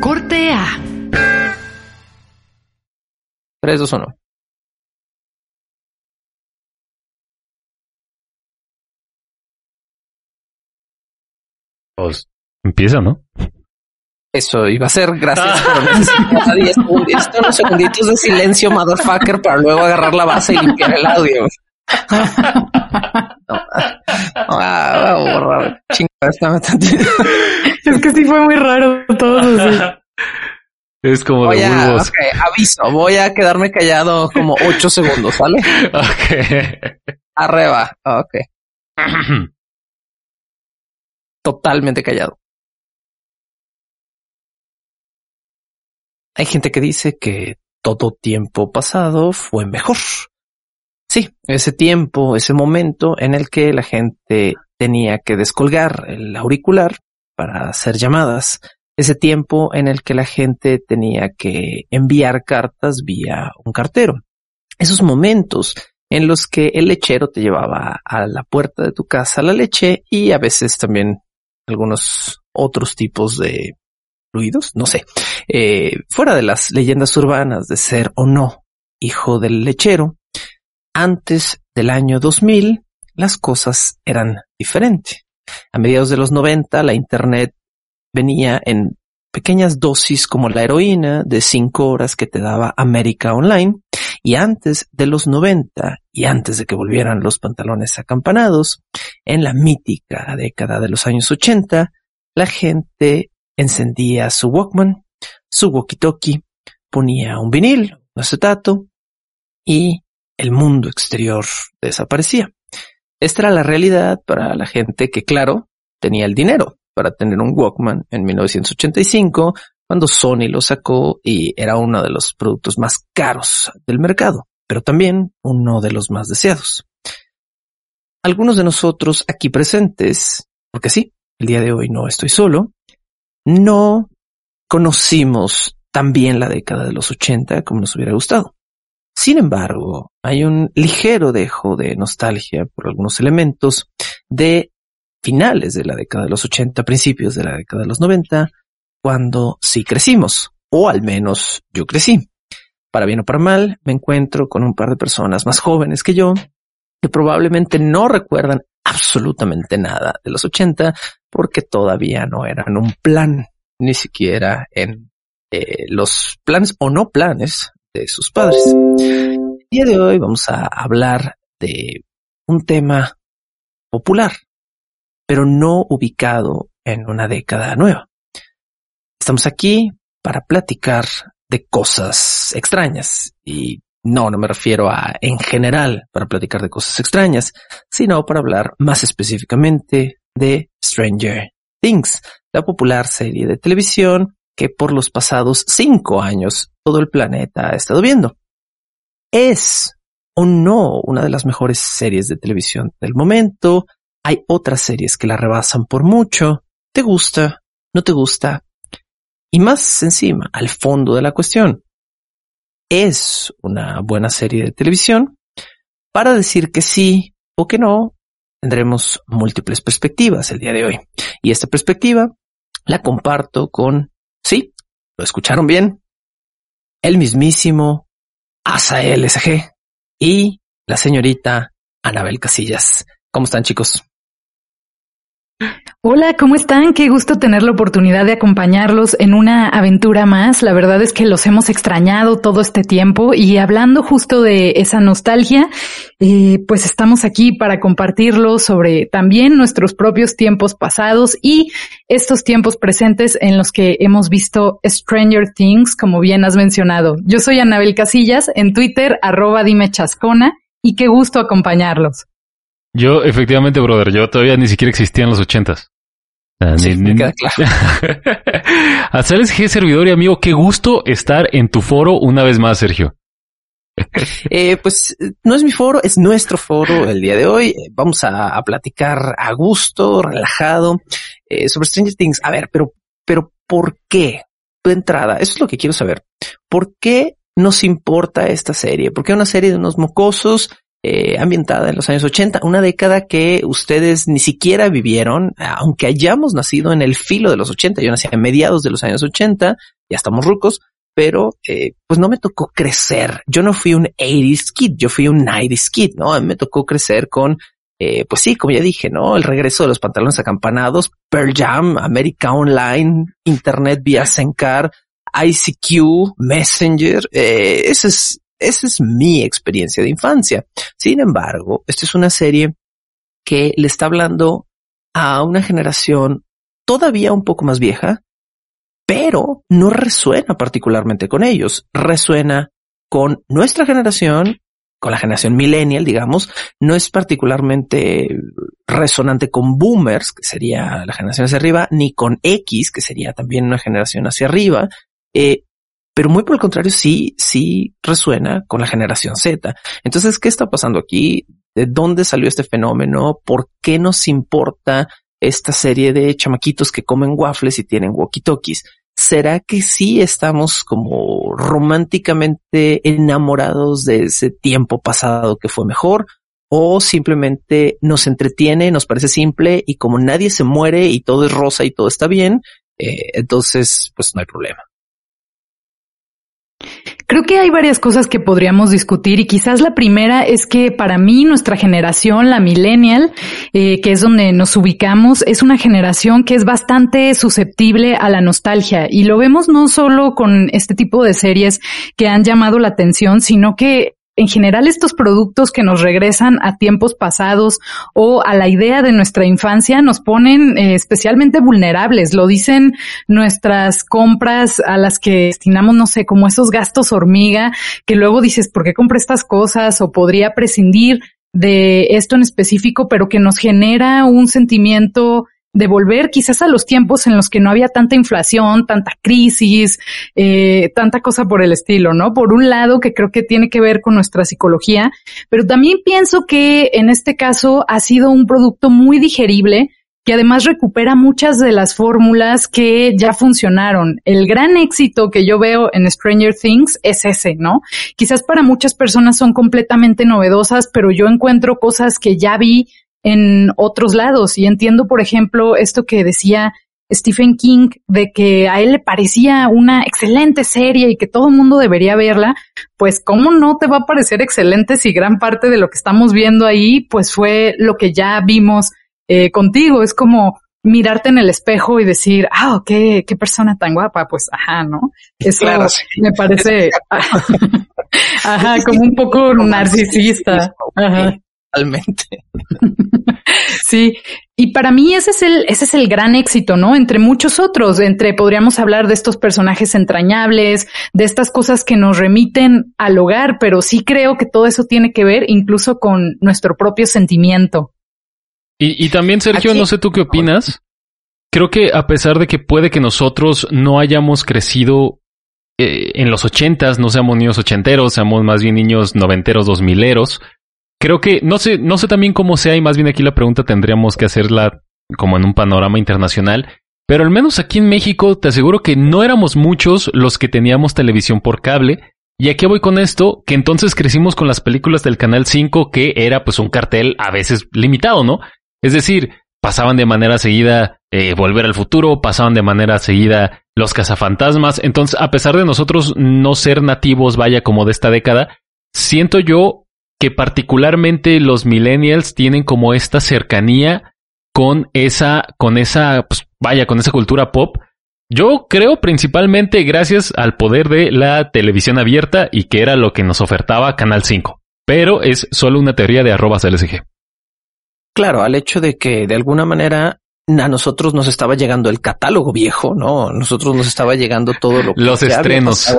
Corte A. 3, 2, 1. Pues empieza, ¿no? Eso iba a ser gracias, pero necesitaba 10 segundos, unos segunditos de silencio, motherfucker, para luego agarrar la base y limpiar el audio. Ah, Es que sí fue muy raro todo así. Es como de a, aviso, voy a quedarme callado como 8 segundos, ¿vale? Ok. Arriba, ok. Totalmente callado. Hay gente que dice que todo tiempo pasado fue mejor. Sí, ese tiempo, ese momento en el que la gente tenía que descolgar el auricular para hacer llamadas, ese tiempo en el que la gente tenía que enviar cartas vía un cartero. Esos momentos en los que el lechero te llevaba a la puerta de tu casa la leche y a veces también algunos otros tipos de fluidos, no sé, eh, fuera de las leyendas urbanas de ser o no hijo del lechero, antes del año 2000 las cosas eran diferentes. A mediados de los 90 la internet venía en pequeñas dosis como la heroína de cinco horas que te daba América Online y antes de los 90 y antes de que volvieran los pantalones acampanados, en la mítica década de los años 80, la gente encendía su Walkman, su walkie-talkie, ponía un vinil, un acetato y el mundo exterior desaparecía. Esta era la realidad para la gente que, claro, tenía el dinero para tener un Walkman en 1985, cuando Sony lo sacó y era uno de los productos más caros del mercado, pero también uno de los más deseados. Algunos de nosotros aquí presentes, porque sí, el día de hoy no estoy solo, no conocimos tan bien la década de los 80 como nos hubiera gustado. Sin embargo, hay un ligero dejo de nostalgia por algunos elementos de finales de la década de los 80, principios de la década de los 90, cuando sí crecimos, o al menos yo crecí. Para bien o para mal, me encuentro con un par de personas más jóvenes que yo, que probablemente no recuerdan absolutamente nada de los 80, porque todavía no eran un plan, ni siquiera en eh, los planes o no planes de sus padres. El día de hoy vamos a hablar de un tema popular, pero no ubicado en una década nueva. Estamos aquí para platicar de cosas extrañas y no, no me refiero a en general para platicar de cosas extrañas, sino para hablar más específicamente de Stranger Things, la popular serie de televisión que por los pasados cinco años todo el planeta ha estado viendo. ¿Es o no una de las mejores series de televisión del momento? Hay otras series que la rebasan por mucho. ¿Te gusta? ¿No te gusta? Y más encima, al fondo de la cuestión. ¿Es una buena serie de televisión? Para decir que sí o que no, tendremos múltiples perspectivas el día de hoy. Y esta perspectiva la comparto con, sí, lo escucharon bien, el mismísimo Asael SG y la señorita Anabel Casillas. ¿Cómo están chicos? Hola, ¿cómo están? Qué gusto tener la oportunidad de acompañarlos en una aventura más. La verdad es que los hemos extrañado todo este tiempo y hablando justo de esa nostalgia, eh, pues estamos aquí para compartirlo sobre también nuestros propios tiempos pasados y estos tiempos presentes en los que hemos visto Stranger Things, como bien has mencionado. Yo soy Anabel Casillas en Twitter, arroba dime chascona y qué gusto acompañarlos. Yo, efectivamente, brother, yo todavía ni siquiera existía en los ochentas. Ah, Sí, me queda claro. G, servidor y amigo, qué gusto estar en tu foro una vez más, Sergio. Eh, pues no es mi foro, es nuestro foro el día de hoy. Vamos a, a platicar a gusto, relajado, eh, sobre Stranger Things. A ver, pero, pero ¿por qué? De entrada, eso es lo que quiero saber. ¿Por qué nos importa esta serie? ¿Por qué una serie de unos mocosos eh, ambientada en los años 80, una década que ustedes ni siquiera vivieron, aunque hayamos nacido en el filo de los 80, yo nací a mediados de los años 80, ya estamos rucos, pero eh, pues no me tocó crecer. Yo no fui un 80s kid, yo fui un 90s kid, ¿no? A mí me tocó crecer con, eh, pues sí, como ya dije, ¿no? El regreso de los pantalones acampanados, Pearl Jam, América Online, Internet vía Sencar, ICQ, Messenger, eh, ese es esa es mi experiencia de infancia. Sin embargo, esta es una serie que le está hablando a una generación todavía un poco más vieja, pero no resuena particularmente con ellos. Resuena con nuestra generación, con la generación millennial, digamos, no es particularmente resonante con boomers, que sería la generación hacia arriba, ni con X, que sería también una generación hacia arriba. Eh, pero muy por el contrario, sí, sí resuena con la generación Z. Entonces, ¿qué está pasando aquí? ¿De dónde salió este fenómeno? ¿Por qué nos importa esta serie de chamaquitos que comen waffles y tienen walkie-talkies? ¿Será que sí estamos como románticamente enamorados de ese tiempo pasado que fue mejor? ¿O simplemente nos entretiene, nos parece simple y como nadie se muere y todo es rosa y todo está bien, eh, entonces pues no hay problema? Creo que hay varias cosas que podríamos discutir y quizás la primera es que para mí nuestra generación, la millennial, eh, que es donde nos ubicamos, es una generación que es bastante susceptible a la nostalgia. Y lo vemos no solo con este tipo de series que han llamado la atención, sino que en general estos productos que nos regresan a tiempos pasados o a la idea de nuestra infancia nos ponen eh, especialmente vulnerables. Lo dicen nuestras compras a las que destinamos, no sé, como esos gastos hormiga, que luego dices, ¿por qué compré estas cosas? O podría prescindir de esto en específico, pero que nos genera un sentimiento de volver quizás a los tiempos en los que no había tanta inflación, tanta crisis, eh, tanta cosa por el estilo, ¿no? Por un lado, que creo que tiene que ver con nuestra psicología, pero también pienso que en este caso ha sido un producto muy digerible que además recupera muchas de las fórmulas que ya funcionaron. El gran éxito que yo veo en Stranger Things es ese, ¿no? Quizás para muchas personas son completamente novedosas, pero yo encuentro cosas que ya vi en otros lados. Y entiendo, por ejemplo, esto que decía Stephen King de que a él le parecía una excelente serie y que todo el mundo debería verla, pues cómo no te va a parecer excelente si gran parte de lo que estamos viendo ahí pues fue lo que ya vimos eh, contigo. Es como mirarte en el espejo y decir, ah, qué, qué persona tan guapa, pues ajá, ¿no? Eso me parece, ajá, como un poco narcisista. Ajá. Sí, y para mí ese es el, ese es el gran éxito, ¿no? Entre muchos otros, entre podríamos hablar de estos personajes entrañables, de estas cosas que nos remiten al hogar, pero sí creo que todo eso tiene que ver incluso con nuestro propio sentimiento. Y, y también, Sergio, no sé tú qué opinas. Creo que a pesar de que puede que nosotros no hayamos crecido eh, en los ochentas, no seamos niños ochenteros, seamos más bien niños noventeros, dos mileros, creo que no sé, no sé también cómo sea y más bien aquí la pregunta tendríamos que hacerla como en un panorama internacional. Pero al menos aquí en México te aseguro que no éramos muchos los que teníamos televisión por cable. Y aquí voy con esto, que entonces crecimos con las películas del Canal 5, que era pues un cartel a veces limitado, ¿no? Es decir, pasaban de manera seguida eh, Volver al Futuro, pasaban de manera seguida Los Cazafantasmas. Entonces, a pesar de nosotros no ser nativos, vaya como de esta década, siento yo que particularmente los millennials tienen como esta cercanía con esa, con esa, pues vaya, con esa cultura pop. Yo creo principalmente gracias al poder de la televisión abierta y que era lo que nos ofertaba Canal 5. Pero es solo una teoría de arrobas LSG. Claro, al hecho de que de alguna manera a nosotros nos estaba llegando el catálogo viejo, ¿no? Nosotros nos estaba llegando todo lo que los estrenos.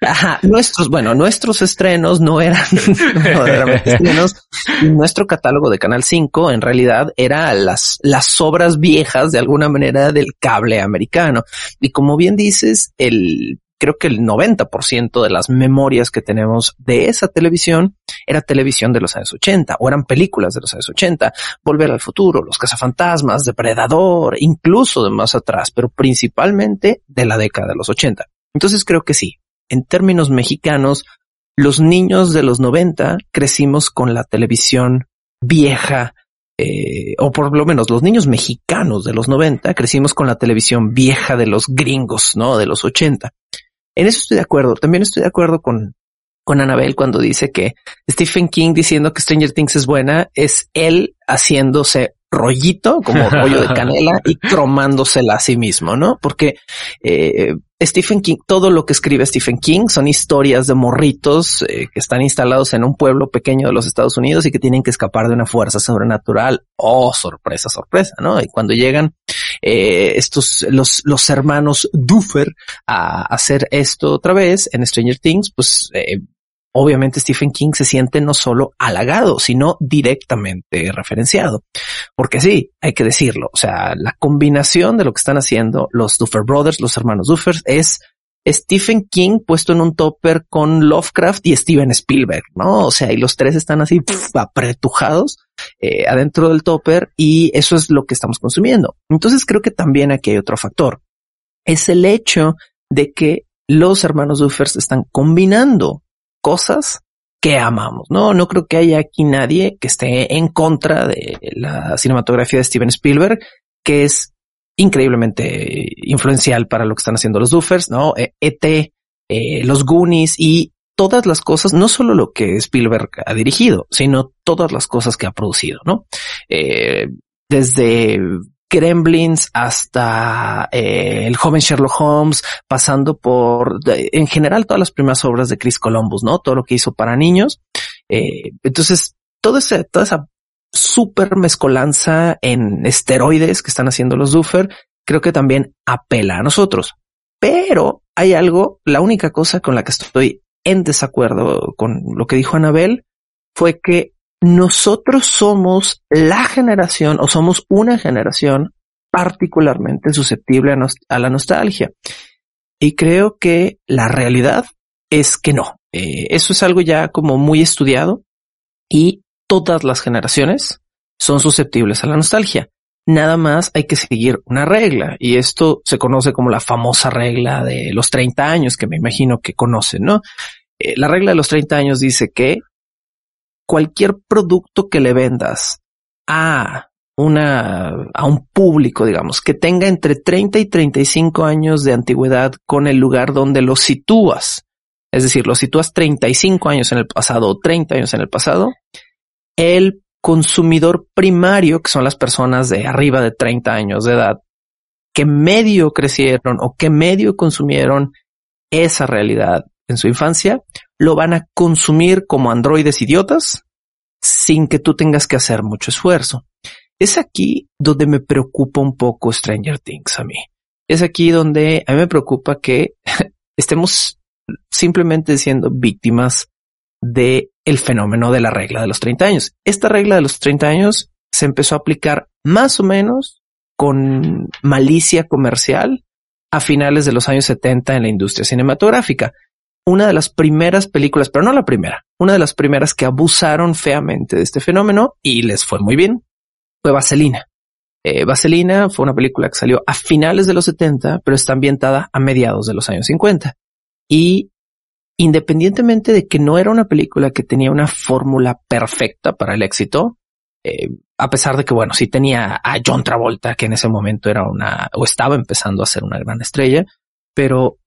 Ajá, nuestros, bueno, nuestros estrenos no eran, no eran estrenos. Nuestro catálogo de Canal 5 en realidad era las, las obras viejas de alguna manera del cable americano. Y como bien dices, el creo que el 90% de las memorias que tenemos de esa televisión era televisión de los años 80 o eran películas de los años 80, Volver al futuro, Los cazafantasmas, Depredador, incluso de más atrás, pero principalmente de la década de los 80. Entonces creo que sí, en términos mexicanos, los niños de los 90 crecimos con la televisión vieja, eh, o por lo menos los niños mexicanos de los 90 crecimos con la televisión vieja de los gringos, ¿no? De los 80. En eso estoy de acuerdo. También estoy de acuerdo con, con Anabel cuando dice que Stephen King diciendo que Stranger Things es buena es él haciéndose rollito, como rollo de canela y cromándosela a sí mismo, ¿no? Porque eh, Stephen King, todo lo que escribe Stephen King son historias de morritos eh, que están instalados en un pueblo pequeño de los Estados Unidos y que tienen que escapar de una fuerza sobrenatural. Oh, sorpresa, sorpresa, ¿no? Y cuando llegan eh, estos, los, los hermanos Duffer a hacer esto otra vez en Stranger Things, pues eh, obviamente Stephen King se siente no solo halagado, sino directamente referenciado. Porque sí, hay que decirlo. O sea, la combinación de lo que están haciendo los Duffer Brothers, los hermanos Duffer, es Stephen King puesto en un topper con Lovecraft y Steven Spielberg, ¿no? O sea, y los tres están así apretujados eh, adentro del topper y eso es lo que estamos consumiendo. Entonces creo que también aquí hay otro factor. Es el hecho de que los hermanos Duffer están combinando cosas que amamos. No, no creo que haya aquí nadie que esté en contra de la cinematografía de Steven Spielberg, que es increíblemente influencial para lo que están haciendo los Duffers, ¿no? ET, e eh, los Goonies y todas las cosas, no solo lo que Spielberg ha dirigido, sino todas las cosas que ha producido, ¿no? Eh, desde Gremlins hasta eh, el joven Sherlock Holmes, pasando por en general todas las primeras obras de Chris Columbus, ¿no? Todo lo que hizo para niños. Entonces, todo ese, toda esa super mezcolanza en esteroides que están haciendo los Duffer, creo que también apela a nosotros. Pero hay algo, la única cosa con la que estoy en desacuerdo con lo que dijo Anabel fue que nosotros somos la generación o somos una generación particularmente susceptible a, la nostalgia. Y creo que la realidad es que no. Eh, eso es algo ya como muy estudiado y todas las generaciones son susceptibles a la nostalgia. Nada más hay que seguir una regla y esto se conoce como la famosa regla de los 30 años que me imagino que conocen, ¿no? Eh, la regla de los 30 años dice que cualquier producto que le vendas a una, a un público, digamos, que tenga entre 30 y 35 años de antigüedad con el lugar donde lo sitúas. Es decir, lo sitúas 35 años en el pasado o 30 años en el pasado. El consumidor primario, que son las personas de arriba de 30 años de edad, que medio crecieron o que medio consumieron esa realidad en su infancia, lo van a consumir como androides idiotas sin que tú tengas que hacer mucho esfuerzo. Es aquí donde me preocupa un poco Stranger Things a mí. Es aquí donde a mí me preocupa que estemos simplemente siendo víctimas de el fenómeno de la regla de los 30 años. Esta regla de los 30 años se empezó a aplicar más o menos con malicia comercial a finales de los años 70 en la industria cinematográfica una de las primeras películas, pero no la primera, una de las primeras que abusaron feamente de este fenómeno y les fue muy bien, fue Vaselina. Eh, Vaselina fue una película que salió a finales de los 70, pero está ambientada a mediados de los años 50. Y independientemente de que no era una película que tenía una fórmula perfecta para el éxito, eh, a pesar de que, bueno, sí tenía a John Travolta, que en ese momento era una, o estaba empezando a ser una gran estrella, pero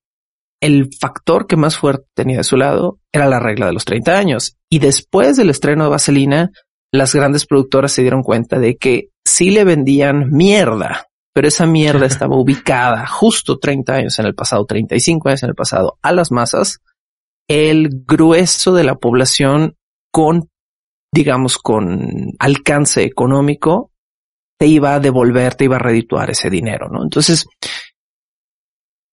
el factor que más fuerte tenía de su lado era la regla de los 30 años. Y después del estreno de Vaselina, las grandes productoras se dieron cuenta de que sí le vendían mierda, pero esa mierda estaba ubicada justo 30 años en el pasado, 35 años en el pasado a las masas. El grueso de la población con, digamos, con alcance económico te iba a devolver, te iba a redituar ese dinero, ¿no? Entonces,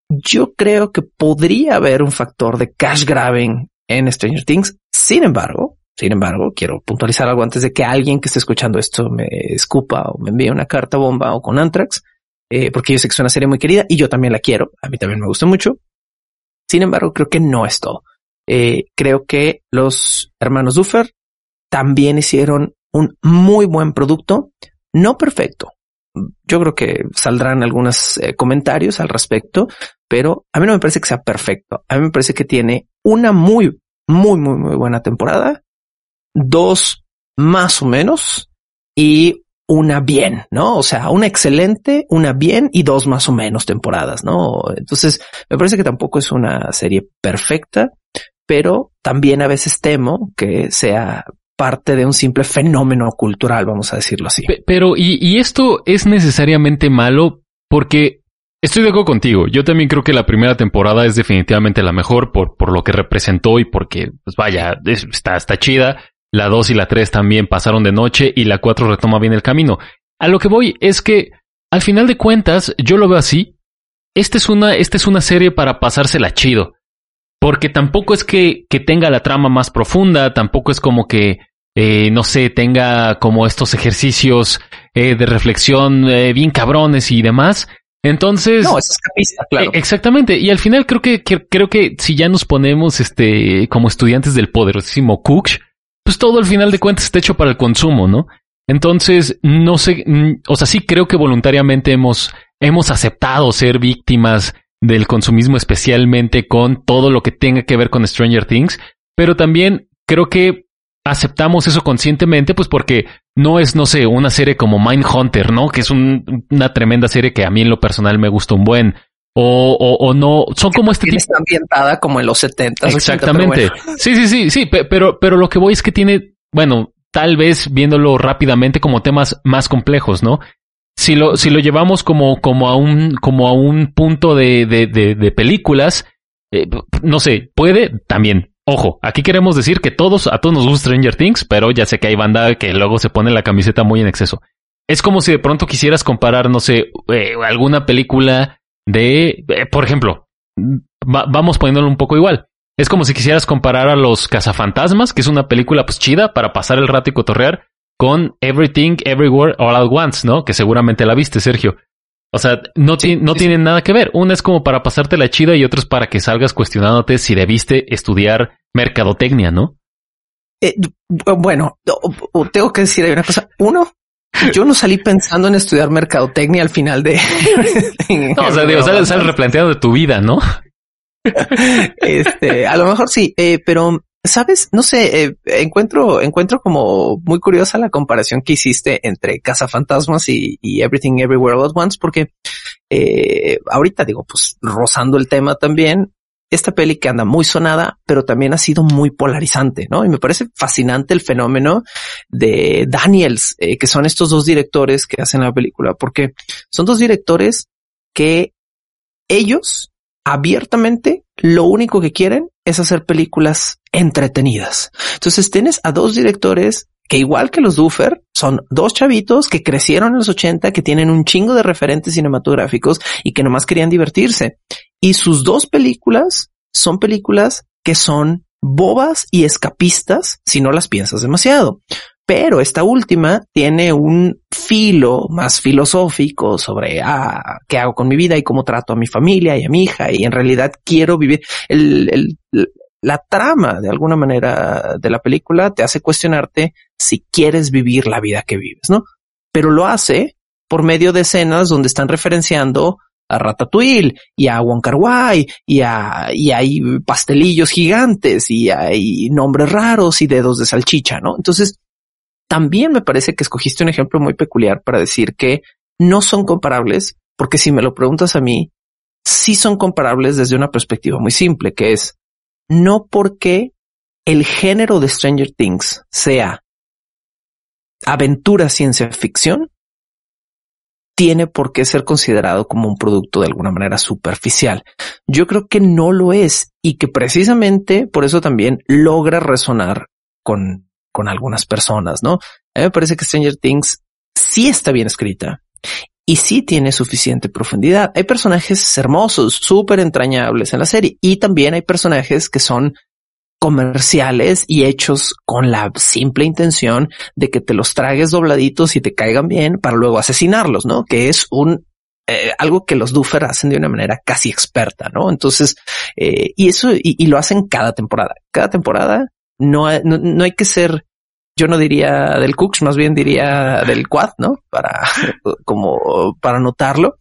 yo creo que podría haber un factor de cash grabbing en Stranger Things. Sin embargo, sin embargo, quiero puntualizar algo antes de que alguien que esté escuchando esto me escupa o me envíe una carta bomba o con Anthrax, eh, porque yo sé que es una serie muy querida y yo también la quiero. A mí también me gusta mucho. Sin embargo, creo que no es todo. Eh, creo que los hermanos Duffer también hicieron un muy buen producto, no perfecto, yo creo que saldrán algunos eh, comentarios al respecto, pero a mí no me parece que sea perfecto. A mí me parece que tiene una muy muy, muy, muy buena temporada, dos más o menos y una bien, ¿no? O sea, una excelente, una bien y dos más o menos temporadas, ¿no? Entonces, me parece que tampoco es una serie perfecta, pero también a veces temo que sea parte de un simple fenómeno cultural, vamos a decirlo así. Pero, y, esto es necesariamente malo porque estoy de acuerdo contigo. Yo también creo que la primera temporada es definitivamente la mejor por, por lo que representó y porque, pues vaya, está, está chida. La 2 y la 3 también pasaron de noche y la 4 retoma bien el camino. A lo que voy es que, al final de cuentas, yo lo veo así. Esta es una, esta es una serie para pasársela chido. Porque tampoco es que, que tenga la trama más profunda, tampoco es como que, eh, no sé, tenga como estos ejercicios eh, de reflexión eh, bien cabrones y demás. Entonces. No, es escapista, claro. Exactamente. Y al final creo que, creo que si ya nos ponemos este como estudiantes del poderosísimo Cook, pues todo al final de cuentas está hecho para el consumo, ¿no? Entonces, no sé, mm, o sea, sí creo que voluntariamente hemos, hemos aceptado ser víctimas del consumismo, especialmente con todo lo que tenga que ver con Stranger Things, pero también creo que aceptamos eso conscientemente, pues porque no es, no sé, una serie como Mindhunter, ¿no? Que es una tremenda serie que a mí en lo personal me gusta un buen. O, o, no, son como este tipo. Está ambientada como en los 70. Exactamente. Sí, sí, sí, sí, pero, pero lo que voy es que tiene, bueno, tal vez viéndolo rápidamente como temas más complejos, ¿no? Si lo, si lo llevamos como, como a un, como a un punto de, de, películas, eh, no sé, puede también. Ojo, aquí queremos decir que todos, a todos nos gusta Stranger Things, pero ya sé que hay banda que luego se pone la camiseta muy en exceso. Es como si de pronto quisieras comparar, no sé, eh, alguna película de, eh, por ejemplo, vamos poniéndolo un poco igual. Es como si quisieras comparar a los cazafantasmas, que es una película pues chida para pasar el rato y cotorrear, con Everything, Everywhere, All at Once, ¿no? Que seguramente la viste, Sergio. O sea, no, no tienen nada que ver. Una es como para pasarte la chida y otra es para que salgas cuestionándote si debiste estudiar mercadotecnia, ¿no? Eh, bueno, tengo que decir una cosa. Uno, yo no salí pensando en estudiar mercadotecnia al final de. no, o sea, digo, sales, replanteado de tu vida, ¿no? este, a lo mejor sí, eh, pero sabes, no sé, eh, encuentro, encuentro como muy curiosa la comparación que hiciste entre Casa Fantasmas y, Everything Everywhere All at Once, porque eh, ahorita digo, pues rozando el tema también, esta peli que anda muy sonada, pero también ha sido muy polarizante, ¿no? Y me parece fascinante el fenómeno de Daniels, eh, que son estos dos directores que hacen la película, porque son dos directores que ellos abiertamente lo único que quieren es hacer películas entretenidas. Entonces tienes a dos directores que igual que los Duffer, son dos chavitos que crecieron en los 80, que tienen un chingo de referentes cinematográficos y que nomás querían divertirse. Y sus dos películas son películas que son bobas y escapistas si no las piensas demasiado. Pero esta última tiene un filo más filosófico sobre ah, qué hago con mi vida y cómo trato a mi familia y a mi hija. Y en realidad quiero vivir el, la trama de alguna manera de la película te hace cuestionarte si quieres vivir la vida que vives, ¿no? Pero lo hace por medio de escenas donde están referenciando a Ratatouille y a Wong Kar Wai y a y hay pastelillos gigantes y hay nombres raros y dedos de salchicha, ¿no? Entonces también me parece que escogiste un ejemplo muy peculiar para decir que no son comparables, porque si me lo preguntas a mí, sí son comparables desde una perspectiva muy simple, que es no porque el género de Stranger Things sea aventura ciencia ficción, tiene por qué ser considerado como un producto de alguna manera superficial. Yo creo que no lo es y que precisamente por eso también logra resonar con con algunas personas, ¿no? A mí me parece que Stranger Things sí está bien escrita y sí tiene suficiente profundidad. Hay personajes hermosos, súper entrañables en la serie y también hay personajes que son comerciales y hechos con la simple intención de que te los tragues dobladitos y te caigan bien para luego asesinarlos, ¿no? Que es un eh, algo que los Duffer hacen de una manera casi experta, ¿no? Entonces, eh, y eso, y, lo hacen cada temporada. Cada temporada no, no, no, hay que ser yo no diría del Cooks, más bien diría del Quad, ¿no? Para, como, para notarlo.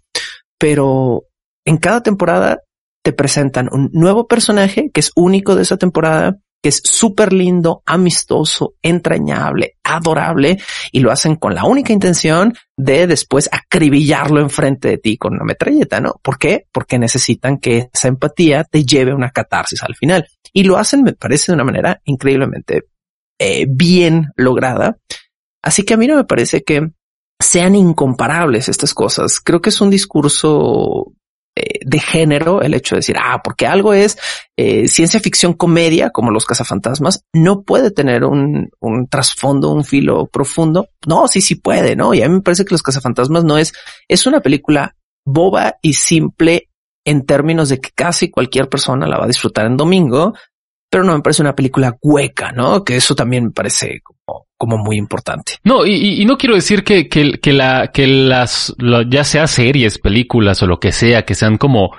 Pero en cada temporada te presentan un nuevo personaje que es único de esa temporada, que es súper lindo, amistoso, entrañable, adorable y lo hacen con la única intención de después acribillarlo enfrente de ti con una metralleta, ¿no? ¿Por qué? Porque necesitan que esa empatía te lleve a una catarsis al final y lo hacen, me parece, de una manera increíblemente eh, bien lograda. Así que a mí no me parece que sean incomparables estas cosas. Creo que es un discurso eh, de género el hecho de decir, ah, porque algo es eh, ciencia ficción comedia, como los cazafantasmas, no puede tener un, un trasfondo, un filo profundo. No, sí, sí puede, ¿no? Y a mí me parece que los cazafantasmas no es, es una película boba y simple en términos de que casi cualquier persona la va a disfrutar en domingo, pero no me parece una película hueca, ¿no? Que eso también me parece como, muy importante. No, y, no quiero decir que, la, que las, ya sea series, películas o lo que sea, que sean como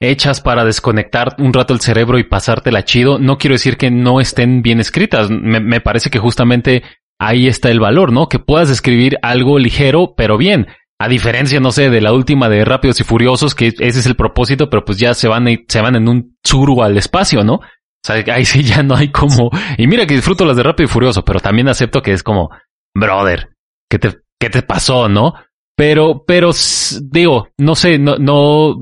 hechas para desconectar un rato el cerebro y pasártela chido, no quiero decir que no estén bien escritas. Me, parece que justamente ahí está el valor, ¿no? Que puedas escribir algo ligero, pero bien. A diferencia, no sé, de la última de Rápidos y Furiosos, que ese es el propósito, pero pues ya se van, se van en un churro al espacio, ¿no? O sea, ahí sí ya no hay como... Y mira que disfruto las de Rápido y Furioso, pero también acepto que es como, brother, ¿qué te, qué te pasó, no? Pero, pero, digo, no sé, no, no,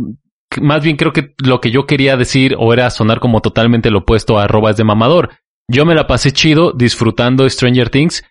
más bien creo que lo que yo quería decir o era sonar como totalmente lo opuesto a arroba es de mamador. Yo me la pasé chido disfrutando Stranger Things.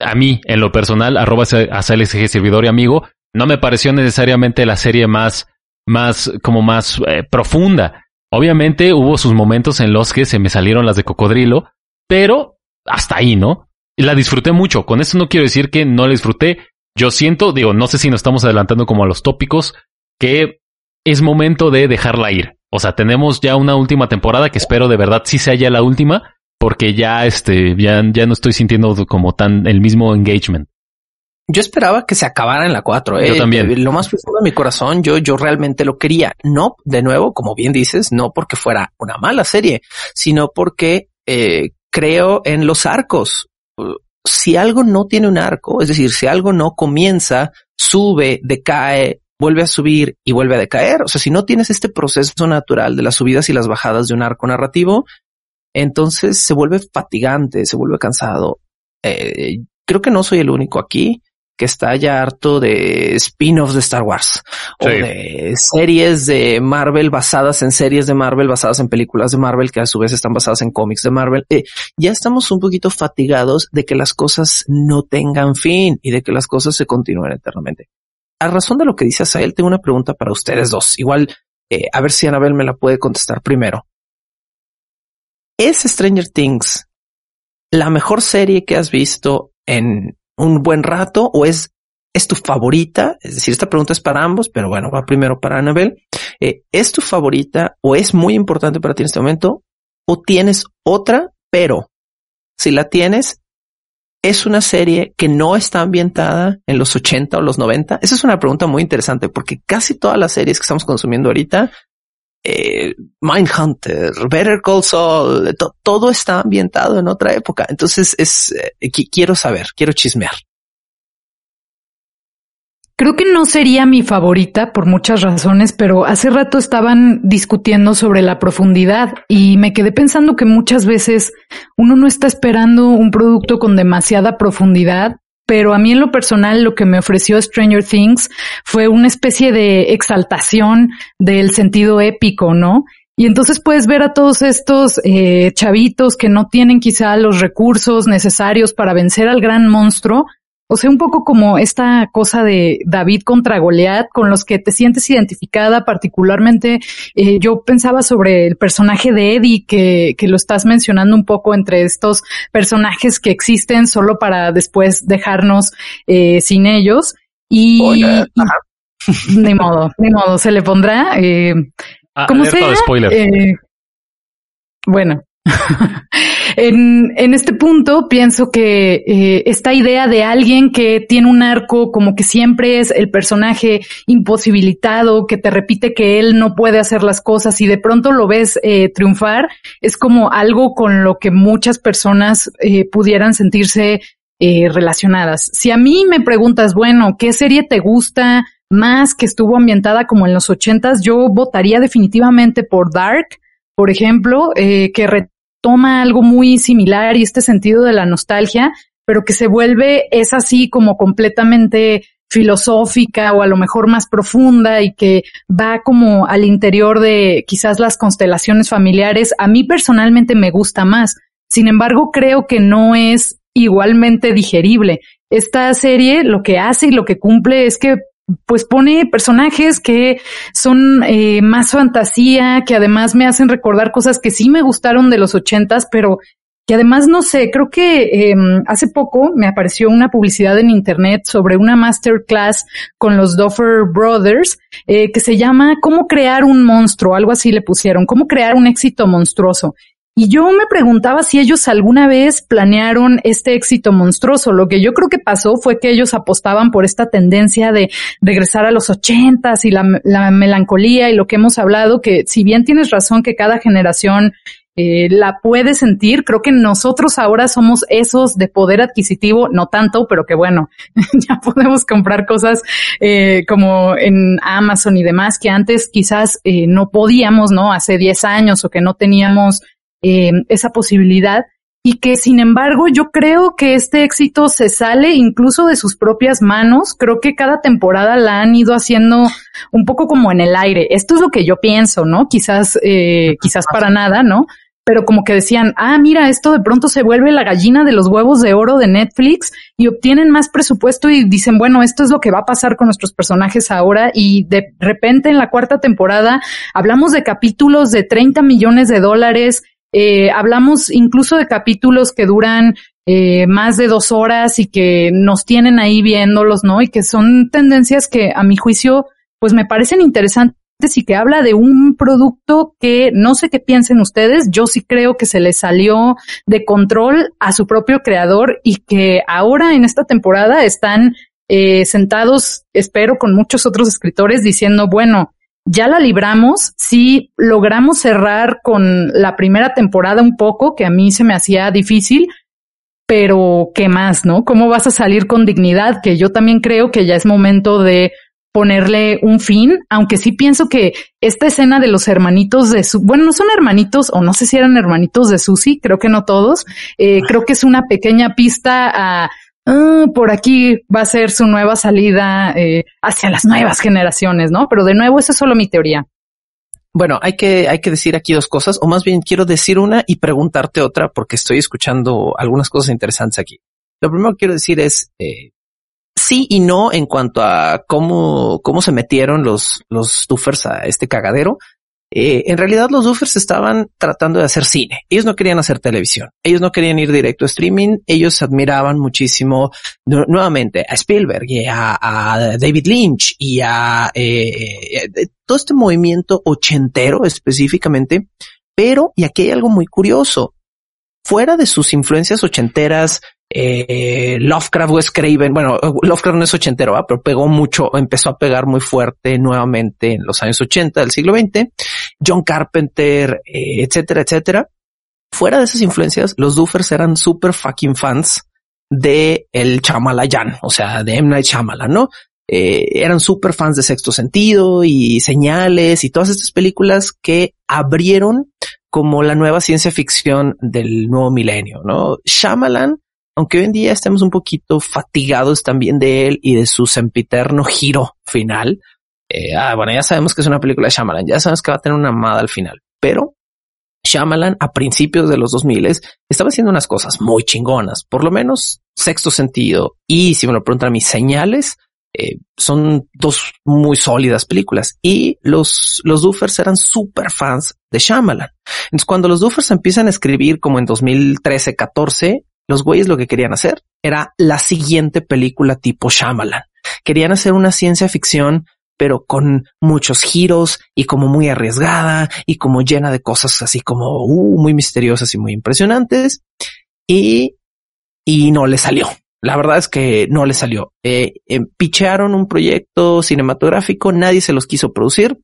A mí, en lo personal, arroba a servidor y amigo, no me pareció necesariamente la serie más, más, como más eh, profunda. Obviamente hubo sus momentos en los que se me salieron las de cocodrilo, pero hasta ahí, ¿no? La disfruté mucho. Con eso no quiero decir que no la disfruté. Yo siento, digo, no sé si nos estamos adelantando como a los tópicos, que es momento de dejarla ir. O sea, tenemos ya una última temporada que espero de verdad sí sea ya la última, porque ya este, ya, ya no estoy sintiendo como tan el mismo engagement. Yo esperaba que se acabara en la 4. ¿eh? Yo también. Lo más profundo de mi corazón, yo, yo realmente lo quería. No, de nuevo, como bien dices, no porque fuera una mala serie, sino porque eh, creo en los arcos. Si algo no tiene un arco, es decir, si algo no comienza, sube, decae, vuelve a subir y vuelve a decaer. O sea, si no tienes este proceso natural de las subidas y las bajadas de un arco narrativo, entonces se vuelve fatigante, se vuelve cansado. Eh, creo que no soy el único aquí que está ya harto de spin-offs de Star Wars o de series de Marvel basadas en series de Marvel, basadas en películas de Marvel que a su vez están basadas en cómics de Marvel. Eh, ya estamos un poquito fatigados de que las cosas no tengan fin y de que las cosas se continúen eternamente. A razón de lo que dice Asael, tengo una pregunta para ustedes dos. Igual, eh, a ver si Anabel me la puede contestar primero. ¿Es Stranger Things la mejor serie que has visto en un buen rato o es, es tu favorita? Es decir, esta pregunta es para ambos, pero bueno, va primero para Anabel. Eh, ¿Es tu favorita o es muy importante para ti en este momento? ¿O tienes otra? Pero si la tienes, es una serie que no está ambientada en los 80 o los 90? Esa es una pregunta muy interesante porque casi todas las series que estamos consumiendo ahorita, eh, Mindhunter, Better Call Saul, todo está ambientado en otra época. Entonces es, eh, quiero saber, quiero chismear. Creo que no sería mi favorita por muchas razones, pero hace rato estaban discutiendo sobre la profundidad y me quedé pensando que muchas veces uno no está esperando un producto con demasiada profundidad, pero a mí en lo personal lo que me ofreció Stranger Things fue una especie de exaltación del sentido épico, ¿no? Y entonces puedes ver a todos estos eh, chavitos que no tienen quizá los recursos necesarios para vencer al gran monstruo, o sea, un poco como esta cosa de David contra Goliat, con los que te sientes identificada, particularmente eh, yo pensaba sobre el personaje de Eddie, que, que lo estás mencionando un poco entre estos personajes que existen solo para después dejarnos eh, sin ellos. Y, ni modo, ni modo, se le pondrá. Eh, ah, como sea, spoiler. Eh, bueno, en, en, este punto pienso que eh, esta idea de alguien que tiene un arco como que siempre es el personaje imposibilitado, que te repite que él no puede hacer las cosas y de pronto lo ves eh, triunfar, es como algo con lo que muchas personas eh, pudieran sentirse relacionadas. Si a mí me preguntas, bueno, ¿qué serie te gusta más que estuvo ambientada como en los ochentas? Yo votaría definitivamente por Dark por ejemplo, eh, que toma algo muy similar y este sentido de la nostalgia, pero que se vuelve, es así como completamente filosófica o a lo mejor más profunda y que va como al interior de quizás las constelaciones familiares, a mí personalmente me gusta más. Sin embargo, creo que no es igualmente digerible. Esta serie lo que hace y lo que cumple es que pues pone personajes que son eh, más fantasía, que además me hacen recordar cosas que sí me gustaron de los ochentas, pero que además no sé, creo que em, hace poco me apareció una publicidad en internet sobre una masterclass con los Duffer Brothers eh, que se llama Cómo crear un monstruo, algo así le pusieron, cómo crear un éxito monstruoso. Y yo me preguntaba si ellos alguna vez planearon este éxito monstruoso. Lo que yo creo que pasó fue que ellos apostaban por esta tendencia de regresar a los ochentas y la, la melancolía y lo que hemos hablado, que si bien tienes razón que cada generación eh, la puede sentir. Creo que nosotros ahora somos esos de poder adquisitivo, no tanto, pero que bueno, ya podemos comprar cosas eh, como en Amazon y demás que antes quizás eh, no podíamos, ¿no? Hace 10 años o que no teníamos esa posibilidad y que sin embargo yo creo que este éxito se sale incluso de sus propias manos. Creo que cada temporada la han ido haciendo un poco como en el aire. Esto es lo que yo pienso, ¿no? Quizás, eh, quizás para nada, ¿no? pero como que decían, ah, mira, esto de pronto se vuelve la gallina de los huevos de oro de Netflix y obtienen más presupuesto y dicen, bueno, esto es lo que va a pasar con nuestros personajes ahora y de repente en la cuarta temporada hablamos de capítulos de 30 millones de dólares, eh, hablamos incluso de capítulos que duran eh, más de dos horas y que nos tienen ahí viéndolos, ¿no? Y que son tendencias que a mi juicio pues me parecen interesantes y que habla de un producto que no sé qué piensen ustedes, yo sí creo que se le salió de control a su propio creador y que ahora en esta temporada están eh, sentados, espero, con muchos otros escritores diciendo, bueno, ya la libramos, sí logramos cerrar con la primera temporada un poco, que a mí se me hacía difícil, pero ¿qué más, no? ¿Cómo vas a salir con dignidad? Que yo también creo que ya es momento de ponerle un fin, aunque sí pienso que esta escena de los hermanitos de su, bueno, no son hermanitos o no sé si eran hermanitos de Susi, creo que no todos, eh, creo que es una pequeña pista a ah, por aquí va a ser su nueva salida eh, hacia las nuevas generaciones, ¿no? Pero de nuevo, esa es solo mi teoría. Bueno, hay que, hay que decir aquí dos cosas, o más bien quiero decir una y preguntarte otra, porque estoy escuchando algunas cosas interesantes aquí. Lo primero que quiero decir es, eh, sí y no en cuanto a cómo, cómo se metieron los, los Duffers a este cagadero. Eh, en realidad los Duffers estaban tratando de hacer cine. Ellos no querían hacer televisión. Ellos no querían ir directo a streaming. Ellos admiraban muchísimo nuevamente a Spielberg y a, David Lynch y a eh, eh, todo este movimiento ochentero específicamente. Pero, y aquí hay algo muy curioso, fuera de sus influencias ochenteras, eh, Lovecraft o Craven, bueno, Lovecraft no es ochentero, pero pegó mucho, empezó a pegar muy fuerte nuevamente en los años 80 del siglo XX, John Carpenter, eh, etcétera, etcétera. Fuera de esas influencias, los Duffers eran super fucking fans de el Chamalayan, o sea, de M. Night Shyamalan, ¿no? Eh, eran super fans de Sexto Sentido y Señales y todas estas películas que abrieron como la nueva ciencia ficción del nuevo milenio, ¿no? Shyamalan aunque hoy en día estemos un poquito fatigados también de él y de su sempiterno giro final. Eh, ah, bueno, ya sabemos que es una película de Shyamalan, ya sabemos que va a tener una amada al final, pero Shyamalan a principios de los 2000 estaba haciendo unas cosas muy chingonas, por lo menos sexto sentido. Y si me lo preguntan mis señales, eh, son dos muy sólidas películas y los, los Duffers eran súper fans de Shyamalan. Entonces, cuando los Duffers empiezan a escribir como en 2013, 14, los güeyes lo que querían hacer era la siguiente película tipo Shyamalan. Querían hacer una ciencia ficción pero con muchos giros y como muy arriesgada y como llena de cosas así como uh, muy misteriosas y muy impresionantes. Y, y no le salió. La verdad es que no le salió. Eh, eh, pichearon un proyecto cinematográfico, nadie se los quiso producir,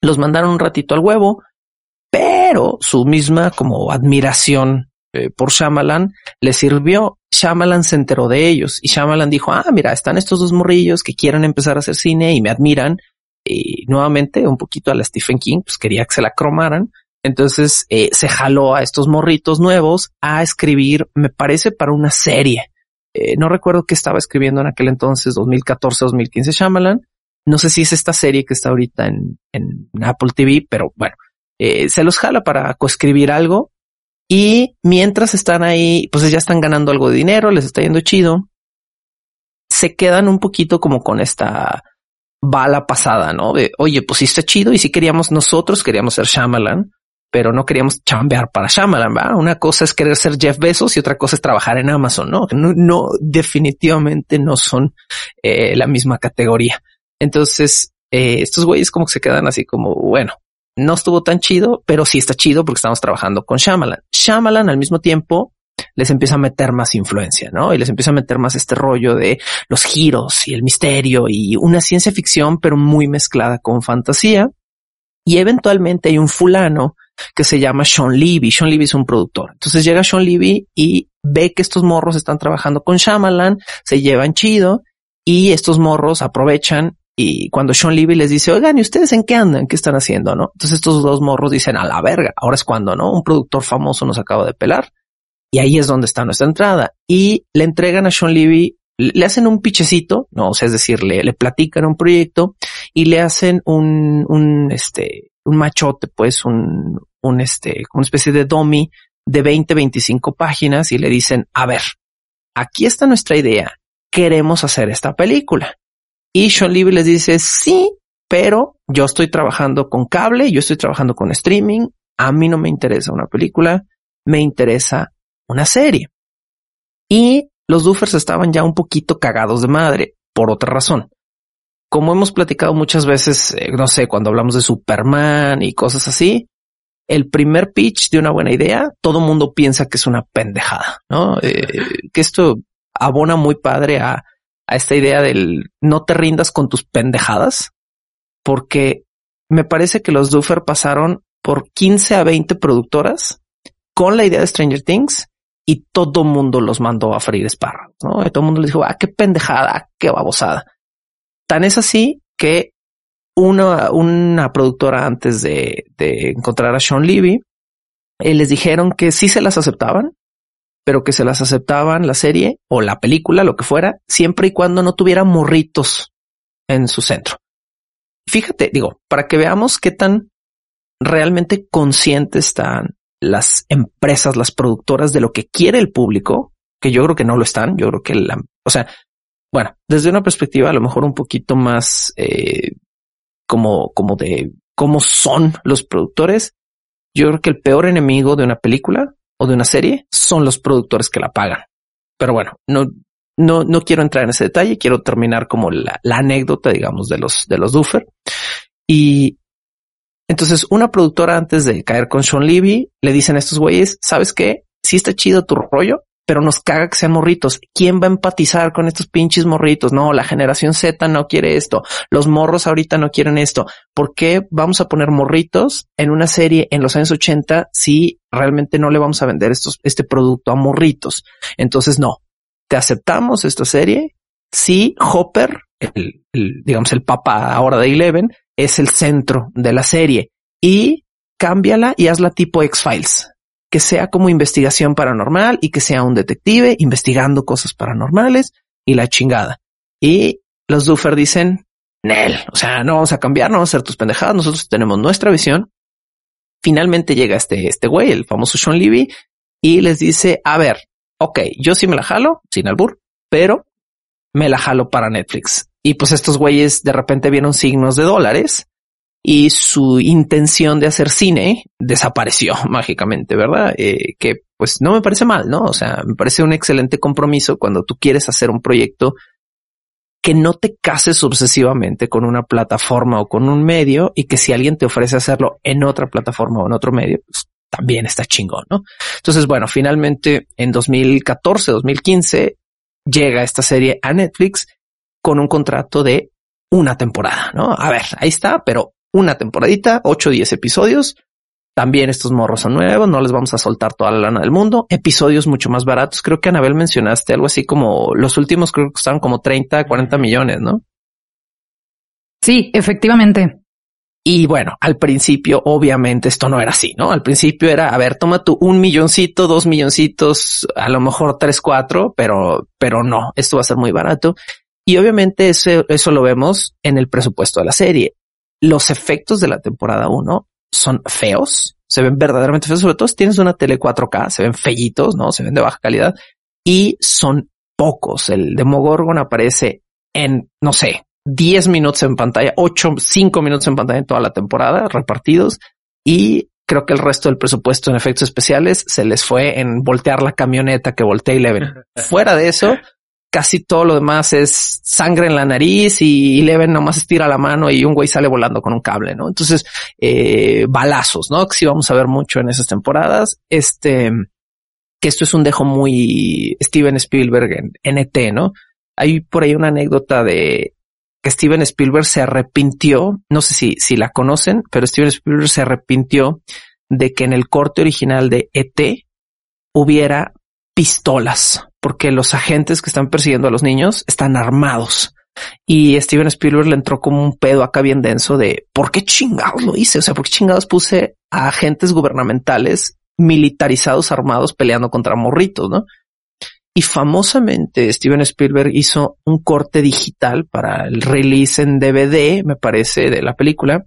los mandaron un ratito al huevo, pero su misma como admiración eh, por Shyamalan le sirvió. Shyamalan se enteró de ellos y Shyamalan dijo, ah, mira, están estos dos morrillos que quieren empezar a hacer cine y me admiran. Y nuevamente, un poquito a la Stephen King, pues quería que se la cromaran. Entonces eh, se jaló a estos morritos nuevos a escribir, me parece, para una serie. Eh, no recuerdo qué estaba escribiendo en aquel entonces, 2014, 2015 Shyamalan. No sé si es esta serie que está ahorita en, en Apple TV, pero bueno, eh, se los jala para coescribir algo. Y mientras están ahí, pues ya están ganando algo de dinero, les está yendo chido. Se quedan un poquito como con esta bala pasada, ¿no? De, oye, pues sí está chido y si queríamos, nosotros queríamos ser Shyamalan, pero no queríamos chambear para Shyamalan, ¿va? Una cosa es querer ser Jeff Bezos y otra cosa es trabajar en Amazon, ¿no? No, no definitivamente no son eh, la misma categoría. Entonces, eh, estos güeyes como que se quedan así como, bueno, no estuvo tan chido, pero sí está chido porque estamos trabajando con Shyamalan. Shyamalan al mismo tiempo les empieza a meter más influencia, ¿no? Y les empieza a meter más este rollo de los giros y el misterio y una ciencia ficción, pero muy mezclada con fantasía. Y eventualmente hay un fulano que se llama Sean Levy. Sean Levy es un productor. Entonces llega Sean Levy y ve que estos morros están trabajando con Shyamalan, se llevan chido y estos morros aprovechan y cuando Sean Levy les dice, oigan, ¿y ustedes en qué andan? ¿Qué están haciendo? No? Entonces estos dos morros dicen, a la verga, ahora es cuando, ¿no? Un productor famoso nos acaba de pelar y ahí es donde está nuestra entrada. Y le entregan a Sean Levy, le hacen un pichecito, no, o sea, es decir, le, le platican un proyecto y le hacen un, un, este, un machote, pues un, un, este, una especie de dummy de 20, 25 páginas y le dicen, a ver, aquí está nuestra idea, queremos hacer esta película. Y Sean Levy les dice, sí, pero yo estoy trabajando con cable, yo estoy trabajando con streaming, a mí no me interesa una película, me interesa una serie. Y los Duffers estaban ya un poquito cagados de madre, por otra razón. Como hemos platicado muchas veces, eh, no sé, cuando hablamos de Superman y cosas así, el primer pitch de una buena idea, todo mundo piensa que es una pendejada, ¿no? Eh, que esto abona muy padre a, a esta idea del no te rindas con tus pendejadas, porque me parece que los Duffer pasaron por 15 a 20 productoras con la idea de Stranger Things y todo mundo los mandó a freír espárragos, ¿no? Todo el mundo les dijo, ah, qué pendejada, qué babosada. Tan es así que una, una productora antes de, de encontrar a Sean Levy, eh, les dijeron que sí se las aceptaban, pero que se las aceptaban la serie o la película, lo que fuera, siempre y cuando no tuviera morritos en su centro. Fíjate, digo, para que veamos qué tan realmente conscientes están las empresas, las productoras de lo que quiere el público, que yo creo que no lo están. Yo creo que la, o sea, bueno, desde una perspectiva a lo mejor un poquito más eh, como, como de cómo son los productores. Yo creo que el peor enemigo de una película o de una serie son los productores que la pagan. Pero bueno, no, no, no quiero entrar en ese detalle. Quiero terminar como la, anécdota, digamos, de los, de los Duffer. Y entonces, una productora antes de caer con Sean Levy le dicen a estos güeyes, ¿sabes qué? Sí está chido tu rollo, pero nos caga que sean morritos. ¿Quién va a empatizar con estos pinches morritos? No, la generación Z no quiere esto. Los morros ahorita no quieren esto. ¿Por qué vamos a poner morritos en una serie en los años 80 si realmente no le vamos a vender estos, este producto a morritos? Entonces, no, te aceptamos esta serie si Hopper, el, el digamos, el papá ahora de Eleven, es el centro de la serie y cámbiala y hazla tipo X-Files, que sea como investigación paranormal y que sea un detective investigando cosas paranormales y la chingada. Y los Duffer dicen, Nel, o sea, no vamos a cambiar, no vamos a hacer tus pendejadas, nosotros tenemos nuestra visión. Finalmente llega este, este güey, el famoso Sean Levy, y les dice, a ver, ok, yo sí me la jalo, sin albur, pero me la jalo para Netflix. Y pues estos güeyes de repente vieron signos de dólares y su intención de hacer cine desapareció mágicamente, ¿verdad? Eh, que pues no me parece mal, ¿no? O sea, me parece un excelente compromiso cuando tú quieres hacer un proyecto que no te cases obsesivamente con una plataforma o con un medio y que si alguien te ofrece hacerlo en otra plataforma o en otro medio, pues también está chingón, ¿no? Entonces, bueno, finalmente en 2014, 2015 llega esta serie a Netflix con un contrato de una temporada, ¿no? A ver, ahí está, pero una temporadita, 8 o 10 episodios. También estos morros son nuevos, no les vamos a soltar toda la lana del mundo. Episodios mucho más baratos. Creo que Anabel mencionaste algo así como los últimos creo que costaron como 30, 40 millones, ¿no? Sí, efectivamente. Y bueno, al principio, obviamente, esto no era así, ¿no? Al principio era, a ver, toma tú un milloncito, dos milloncitos, a lo mejor tres, cuatro, pero, pero no, esto va a ser muy barato. Y obviamente eso, eso lo vemos en el presupuesto de la serie. Los efectos de la temporada uno son feos, se ven verdaderamente feos, sobre todo si tienes una tele 4K, se ven fellitos, ¿no? Se ven de baja calidad y son pocos. El Demogorgon aparece en, no sé, 10 minutos en pantalla, 8, 5 minutos en pantalla en toda la temporada repartidos y creo que el resto del presupuesto en efectos especiales se les fue en voltear la camioneta que voltea Eleven. Fuera de eso, casi todo lo demás es sangre en la nariz y Eleven nomás estira la mano y un güey sale volando con un cable, ¿no? Entonces, eh, balazos, ¿no? Que sí vamos a ver mucho en esas temporadas. Este, que esto es un dejo muy Steven Spielberg en, ET, ¿no? Hay por ahí una anécdota de que Steven Spielberg se arrepintió, no sé si, si la conocen, pero Steven Spielberg se arrepintió de que en el corte original de ET hubiera pistolas, porque los agentes que están persiguiendo a los niños están armados. Y Steven Spielberg le entró como un pedo acá bien denso de por qué chingados lo hice. O sea, por qué chingados puse a agentes gubernamentales militarizados armados peleando contra morritos, no? Y famosamente Steven Spielberg hizo un corte digital para el release en DVD, me parece, de la película,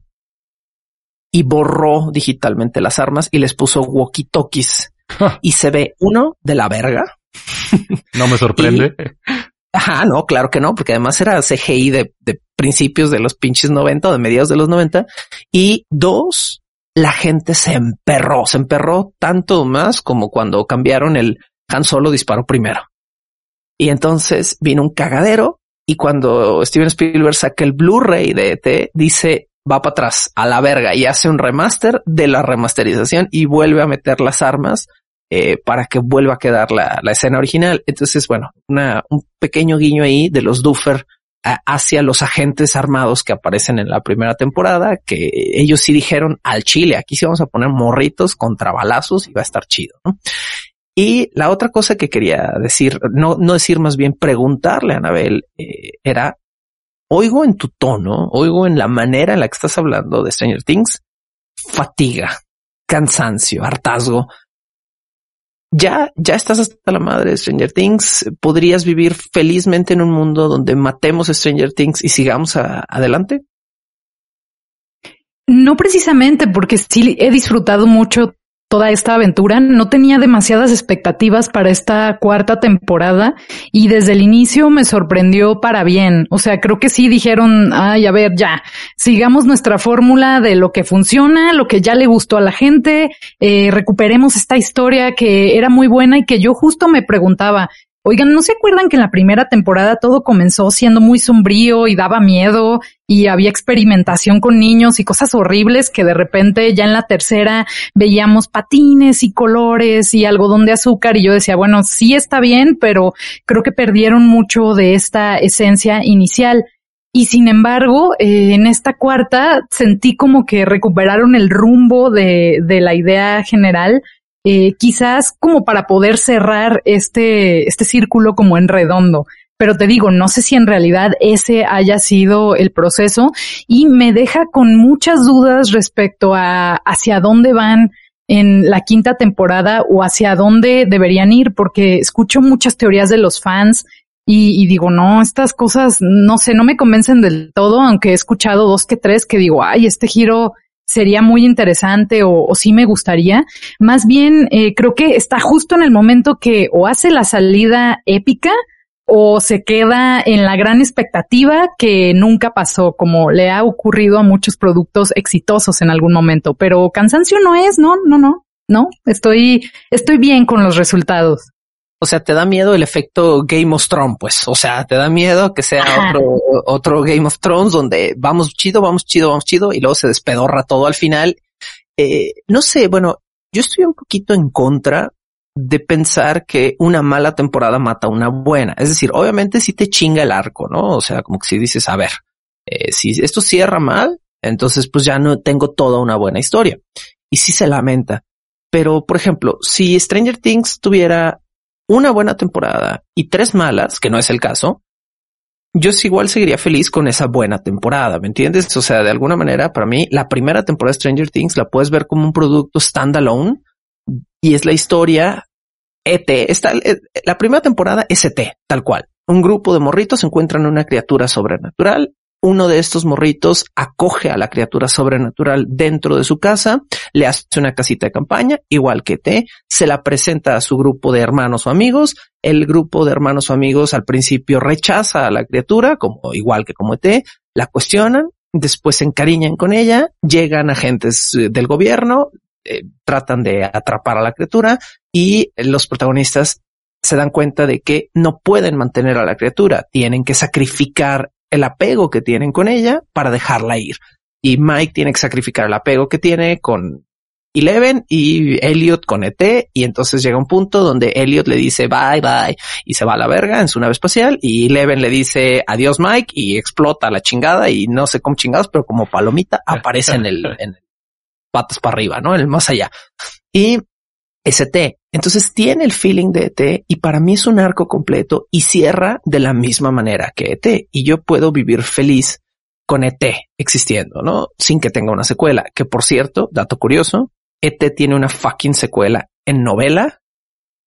y borró digitalmente las armas y les puso walkie-talkies. y se ve uno de la verga. No me sorprende. ajá, no, claro que no, porque además era CGI de, de principios de los pinches 90 o de mediados de los 90. Y dos, la gente se emperró, se emperró tanto más como cuando cambiaron el Han Solo disparó primero. Y entonces vino un cagadero y cuando Steven Spielberg saca el Blu-ray de ET, dice va para atrás a la verga y hace un remaster de la remasterización y vuelve a meter las armas eh, para que vuelva a quedar la, la escena original. Entonces, bueno, una, un pequeño guiño ahí de los Duffer hacia los agentes armados que aparecen en la primera temporada, que ellos sí dijeron al Chile, aquí sí vamos a poner morritos contra balazos y va a estar chido. ¿no? Y la otra cosa que quería decir, no, no decir más bien preguntarle a Anabel, eh, era, oigo en tu tono, oigo en la manera en la que estás hablando de Stranger Things, fatiga, cansancio, hartazgo. Ya, ya estás hasta la madre de Stranger Things. Podrías vivir felizmente en un mundo donde matemos a Stranger Things y sigamos adelante. No precisamente, porque sí he disfrutado mucho toda esta aventura. No tenía demasiadas expectativas para esta cuarta temporada y desde el inicio me sorprendió para bien. O sea, creo que sí dijeron, ay, a ver, ya, sigamos nuestra fórmula de lo que funciona, lo que ya le gustó a la gente, eh, recuperemos esta historia que era muy buena y que yo justo me preguntaba, Oigan, ¿no se acuerdan que en la primera temporada todo comenzó siendo muy sombrío y daba miedo y había experimentación con niños y cosas horribles que de repente ya en la tercera veíamos patines y colores y algodón de azúcar y yo decía, bueno, sí está bien, pero creo que perdieron mucho de esta esencia inicial. Y sin embargo, eh, en esta cuarta sentí como que recuperaron el rumbo de, de la idea general eh, quizás como para poder cerrar este, este círculo como en redondo. Pero te digo, no sé si en realidad ese haya sido el proceso y me deja con muchas dudas respecto a hacia dónde van en la quinta temporada o hacia dónde deberían ir, porque escucho muchas teorías de los fans y, y, digo, no, estas cosas, no sé, no me convencen del todo, aunque he escuchado dos que tres que digo, ay, este giro sería muy interesante o, o sí me gustaría. Más bien, eh, creo que está justo en el momento que o hace la salida épica o se queda en la gran expectativa que nunca pasó, como le ha ocurrido a muchos productos exitosos en algún momento. Pero cansancio no es, no, no, no, no. Estoy, estoy bien con los resultados. O sea, te da miedo el efecto Game of Thrones, pues. O sea, te da miedo que sea otro, otro Game of Thrones donde vamos chido, vamos chido, vamos chido y luego se despedorra todo al final. Eh, no sé, bueno, yo estoy un poquito en contra de pensar que una mala temporada mata una buena. Es decir, obviamente si te chinga el arco, ¿no? O sea, como que si dices, a ver, eh, si esto cierra mal, entonces pues ya no tengo toda una buena historia. Y sí se lamenta. Pero, por ejemplo, si Stranger Things tuviera una buena temporada y tres malas, que no es el caso, yo igual seguiría feliz con esa buena temporada, ¿me entiendes? O sea, de alguna manera, para mí, la primera temporada de Stranger Things la puedes ver como un producto standalone y es la historia ET. Está, eh, la primera temporada es ET, tal cual. Un grupo de morritos encuentran una criatura sobrenatural uno de estos morritos acoge a la criatura sobrenatural dentro de su casa, le hace una casita de campaña, igual que T, se la presenta a su grupo de hermanos o amigos, el grupo de hermanos o amigos al principio rechaza a la criatura, como igual que como T, la cuestionan, después se encariñan con ella, llegan agentes eh, del gobierno, eh, tratan de atrapar a la criatura y los protagonistas se dan cuenta de que no pueden mantener a la criatura, tienen que sacrificar el apego que tienen con ella para dejarla ir. Y Mike tiene que sacrificar el apego que tiene con Eleven y Elliot con ET. Y entonces llega un punto donde Elliot le dice bye bye y se va a la verga en su nave espacial y Eleven le dice adiós Mike y explota la chingada y no sé cómo chingados, pero como palomita aparece en el, en el patas para arriba, ¿no? En el más allá. Y ST. Entonces tiene el feeling de ET y para mí es un arco completo y cierra de la misma manera que ET y yo puedo vivir feliz con ET existiendo, ¿no? Sin que tenga una secuela, que por cierto, dato curioso, ET tiene una fucking secuela en novela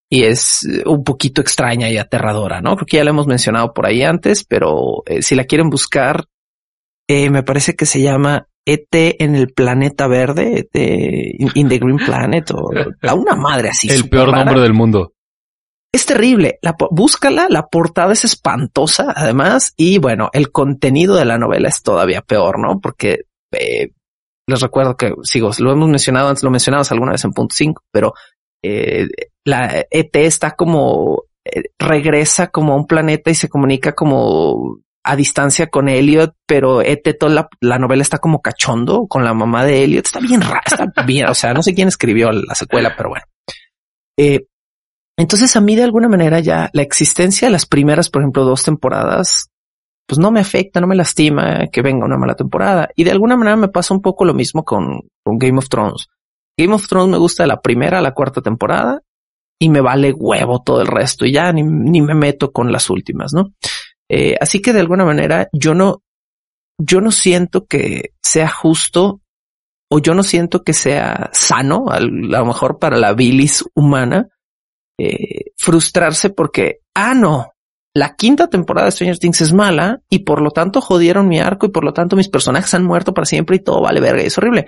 y es un poquito extraña y aterradora, ¿no? Creo que ya la hemos mencionado por ahí antes, pero eh, si la quieren buscar, eh, me parece que se llama ET en el planeta verde, ET in, the Green Planet o a una madre así. El peor nombre del mundo. Es terrible. La, búscala. La portada es espantosa, además. Y bueno, el contenido de la novela es todavía peor, ¿no? Porque eh, les recuerdo que sigo, lo hemos mencionado antes, lo mencionamos alguna vez en punto 5, pero eh, la ET está como eh, regresa como a un planeta y se comunica como a distancia con Elliot, pero Ete, toda la, novela está como cachondo con la mamá de Elliot. Está bien rara, está bien. O sea, no sé quién escribió la secuela, pero bueno. Eh, entonces a mí de alguna manera ya la existencia de las primeras, por ejemplo, dos temporadas, pues no me afecta, no me lastima que venga una mala temporada. Y de alguna manera me pasa un poco lo mismo con, con Game of Thrones. Game of Thrones me gusta de la primera a la cuarta temporada y me vale huevo todo el resto y ya ni, ni me meto con las últimas, ¿no? Eh, así que de alguna manera yo no, yo no siento que sea justo o yo no siento que sea sano, a lo mejor para la bilis humana, eh, frustrarse porque, ah, no, la quinta temporada de Stranger Things es mala y por lo tanto jodieron mi arco y por lo tanto mis personajes han muerto para siempre y todo vale verga. Y es horrible.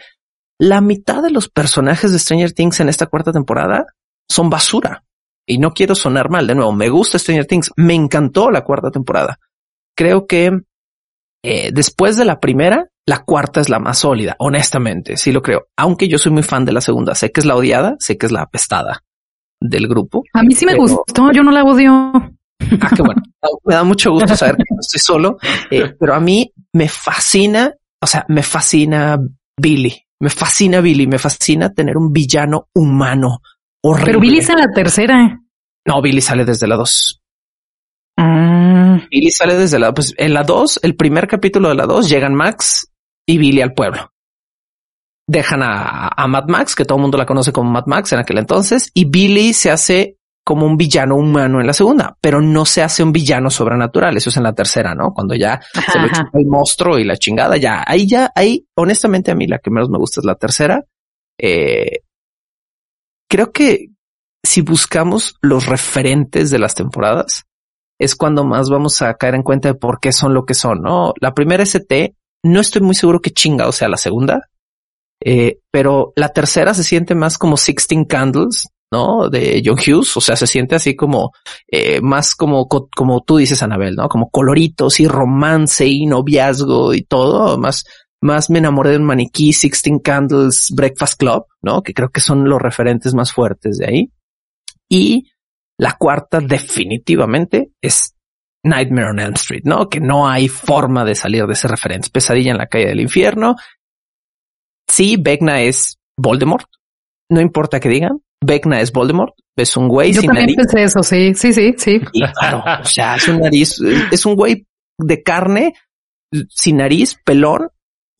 La mitad de los personajes de Stranger Things en esta cuarta temporada son basura y no quiero sonar mal de nuevo, me gusta Stranger Things, me encantó la cuarta temporada. Creo que eh, después de la primera, la cuarta es la más sólida, honestamente, sí lo creo. Aunque yo soy muy fan de la segunda, sé que es la odiada, sé que es la apestada del grupo. A mí sí me gustó, yo no la odio. Ah, qué bueno. me da mucho gusto saber que no estoy solo, eh, pero a mí me fascina, o sea, me fascina Billy, me fascina Billy, me fascina tener un villano humano pero Billy en la tercera. No, Billy sale desde la dos. Ah. Billy sale desde la, pues en la dos, el primer capítulo de la dos, llegan Max y Billy al pueblo. Dejan a, a Mad Max, que todo el mundo la conoce como Mad Max en aquel entonces, y Billy se hace como un villano humano en la segunda, pero no se hace un villano sobrenatural. Eso es en la tercera, ¿no? Cuando ya se lo chupa el monstruo y la chingada, ya ahí ya, ahí honestamente a mí la que menos me gusta es la tercera. Eh, creo que si buscamos los referentes de las temporadas, es cuando más vamos a caer en cuenta de por qué son lo que son, ¿no? La primera ST, no estoy muy seguro que chinga, o sea, la segunda, eh, pero la tercera se siente más como Sixteen Candles, ¿no? De John Hughes, o sea, se siente así como, eh, más como, como tú dices, Anabel, ¿no? Como coloritos y romance y noviazgo y todo, más, más me enamoré de un maniquí, Sixteen Candles, Breakfast Club, ¿no? Que creo que son los referentes más fuertes de ahí. Y la cuarta definitivamente es Nightmare on Elm Street, ¿no? Que no hay forma de salir de ese referente. Pesadilla en la calle del infierno. Sí, Vecna es Voldemort. No importa que digan, Vecna es Voldemort. Es un güey sin nariz. eso, sí, sí, sí, sí. claro, o sea, es un nariz, es un güey de carne sin nariz, pelón,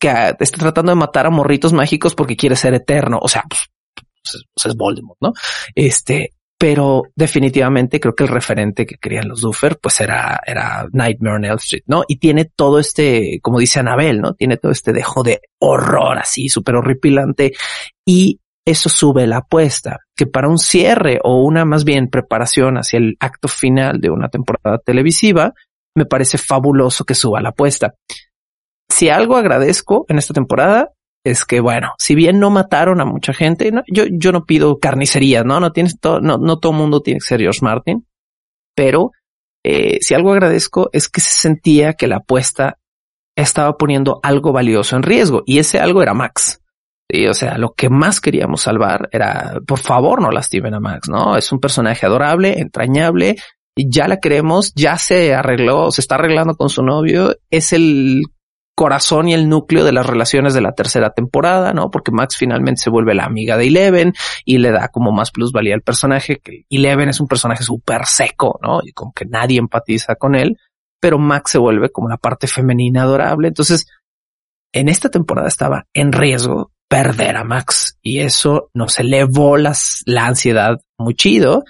que está tratando de matar a morritos mágicos porque quiere ser eterno. O sea, pues, pues, pues es Voldemort, ¿no? Este, pero definitivamente creo que el referente que querían los Duffer pues era, era Nightmare on Elm Street, ¿no? Y tiene todo este, como dice Anabel, ¿no? Tiene todo este dejo de horror así, súper horripilante y eso sube la apuesta, que para un cierre o una más bien preparación hacia el acto final de una temporada televisiva, me parece fabuloso que suba la apuesta. Si algo agradezco en esta temporada es que, bueno, si bien no mataron a mucha gente, yo, yo no pido carnicería, no, no tienes todo, no, no todo mundo tiene que ser George Martin, pero eh, si algo agradezco es que se sentía que la apuesta estaba poniendo algo valioso en riesgo y ese algo era Max. Y, o sea, lo que más queríamos salvar era, por favor, no lastimen a Max, ¿no? Es un personaje adorable, entrañable, y ya la queremos, ya se arregló, se está arreglando con su novio, es el corazón y el núcleo de las relaciones de la tercera temporada, ¿no? Porque Max finalmente se vuelve la amiga de Eleven y le da como más plusvalía al personaje, que Eleven es un personaje súper seco, ¿no? Y como que nadie empatiza con él, pero Max se vuelve como la parte femenina adorable. Entonces, en esta temporada estaba en riesgo perder a Max y eso nos elevó las, la ansiedad muy chido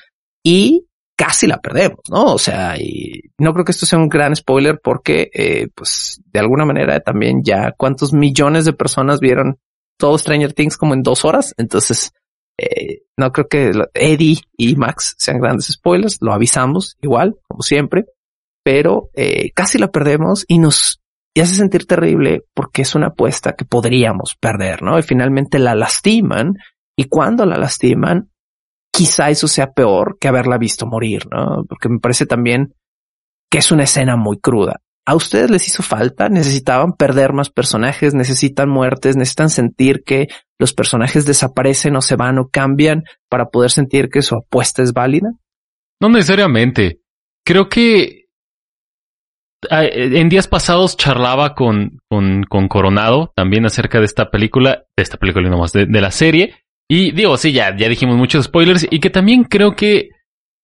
y casi la perdemos, ¿no? O sea, y no creo que esto sea un gran spoiler porque, eh, pues, de alguna manera también ya cuántos millones de personas vieron todo Stranger Things como en dos horas. Entonces, eh, no creo que Eddie y Max sean grandes spoilers. Lo avisamos igual, como siempre, pero eh, casi la perdemos y nos y hace sentir terrible porque es una apuesta que podríamos perder, ¿no? Y finalmente la lastiman y cuando la lastiman quizá eso sea peor que haberla visto morir, ¿no? Porque me parece también que es una escena muy cruda. ¿A ustedes les hizo falta? ¿Necesitaban perder más personajes? ¿Necesitan muertes? ¿Necesitan sentir que los personajes desaparecen o se van o cambian para poder sentir que su apuesta es válida? No necesariamente. Creo que ah, en días pasados charlaba con, con, con Coronado también acerca de esta película, de esta película y no más, de la serie, y digo, sí, ya, ya dijimos muchos spoilers y que también creo que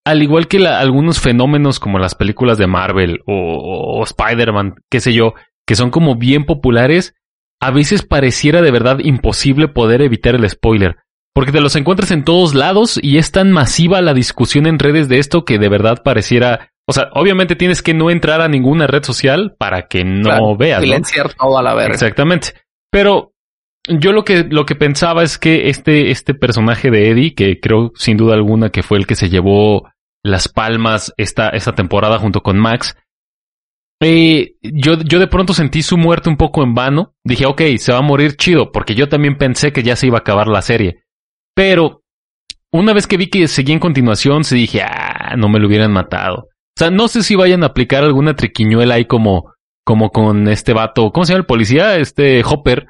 al igual que algunos fenómenos como las películas de Marvel o, Spider-Man, qué sé yo, que son como bien populares, a veces pareciera de verdad imposible poder evitar el spoiler. Porque te los encuentras en todos lados y es tan masiva la discusión en redes de esto que de verdad pareciera... O sea, obviamente tienes que no entrar a ninguna red social para que no veas. Silenciar todo a la verga. Exactamente. Pero yo lo que, lo que pensaba es que este, este personaje de Eddie, que creo sin duda alguna que fue el que se llevó las palmas esta, esta temporada junto con Max, eh, yo, yo de pronto sentí su muerte un poco en vano. Dije, ok, se va a morir chido, porque yo también pensé que ya se iba a acabar la serie. Pero una vez que vi que seguía en continuación, se dije, ah, no me lo hubieran matado. O sea, no sé si vayan a aplicar alguna triquiñuela ahí como, como con este vato, ¿cómo se llama el policía? Este Hopper,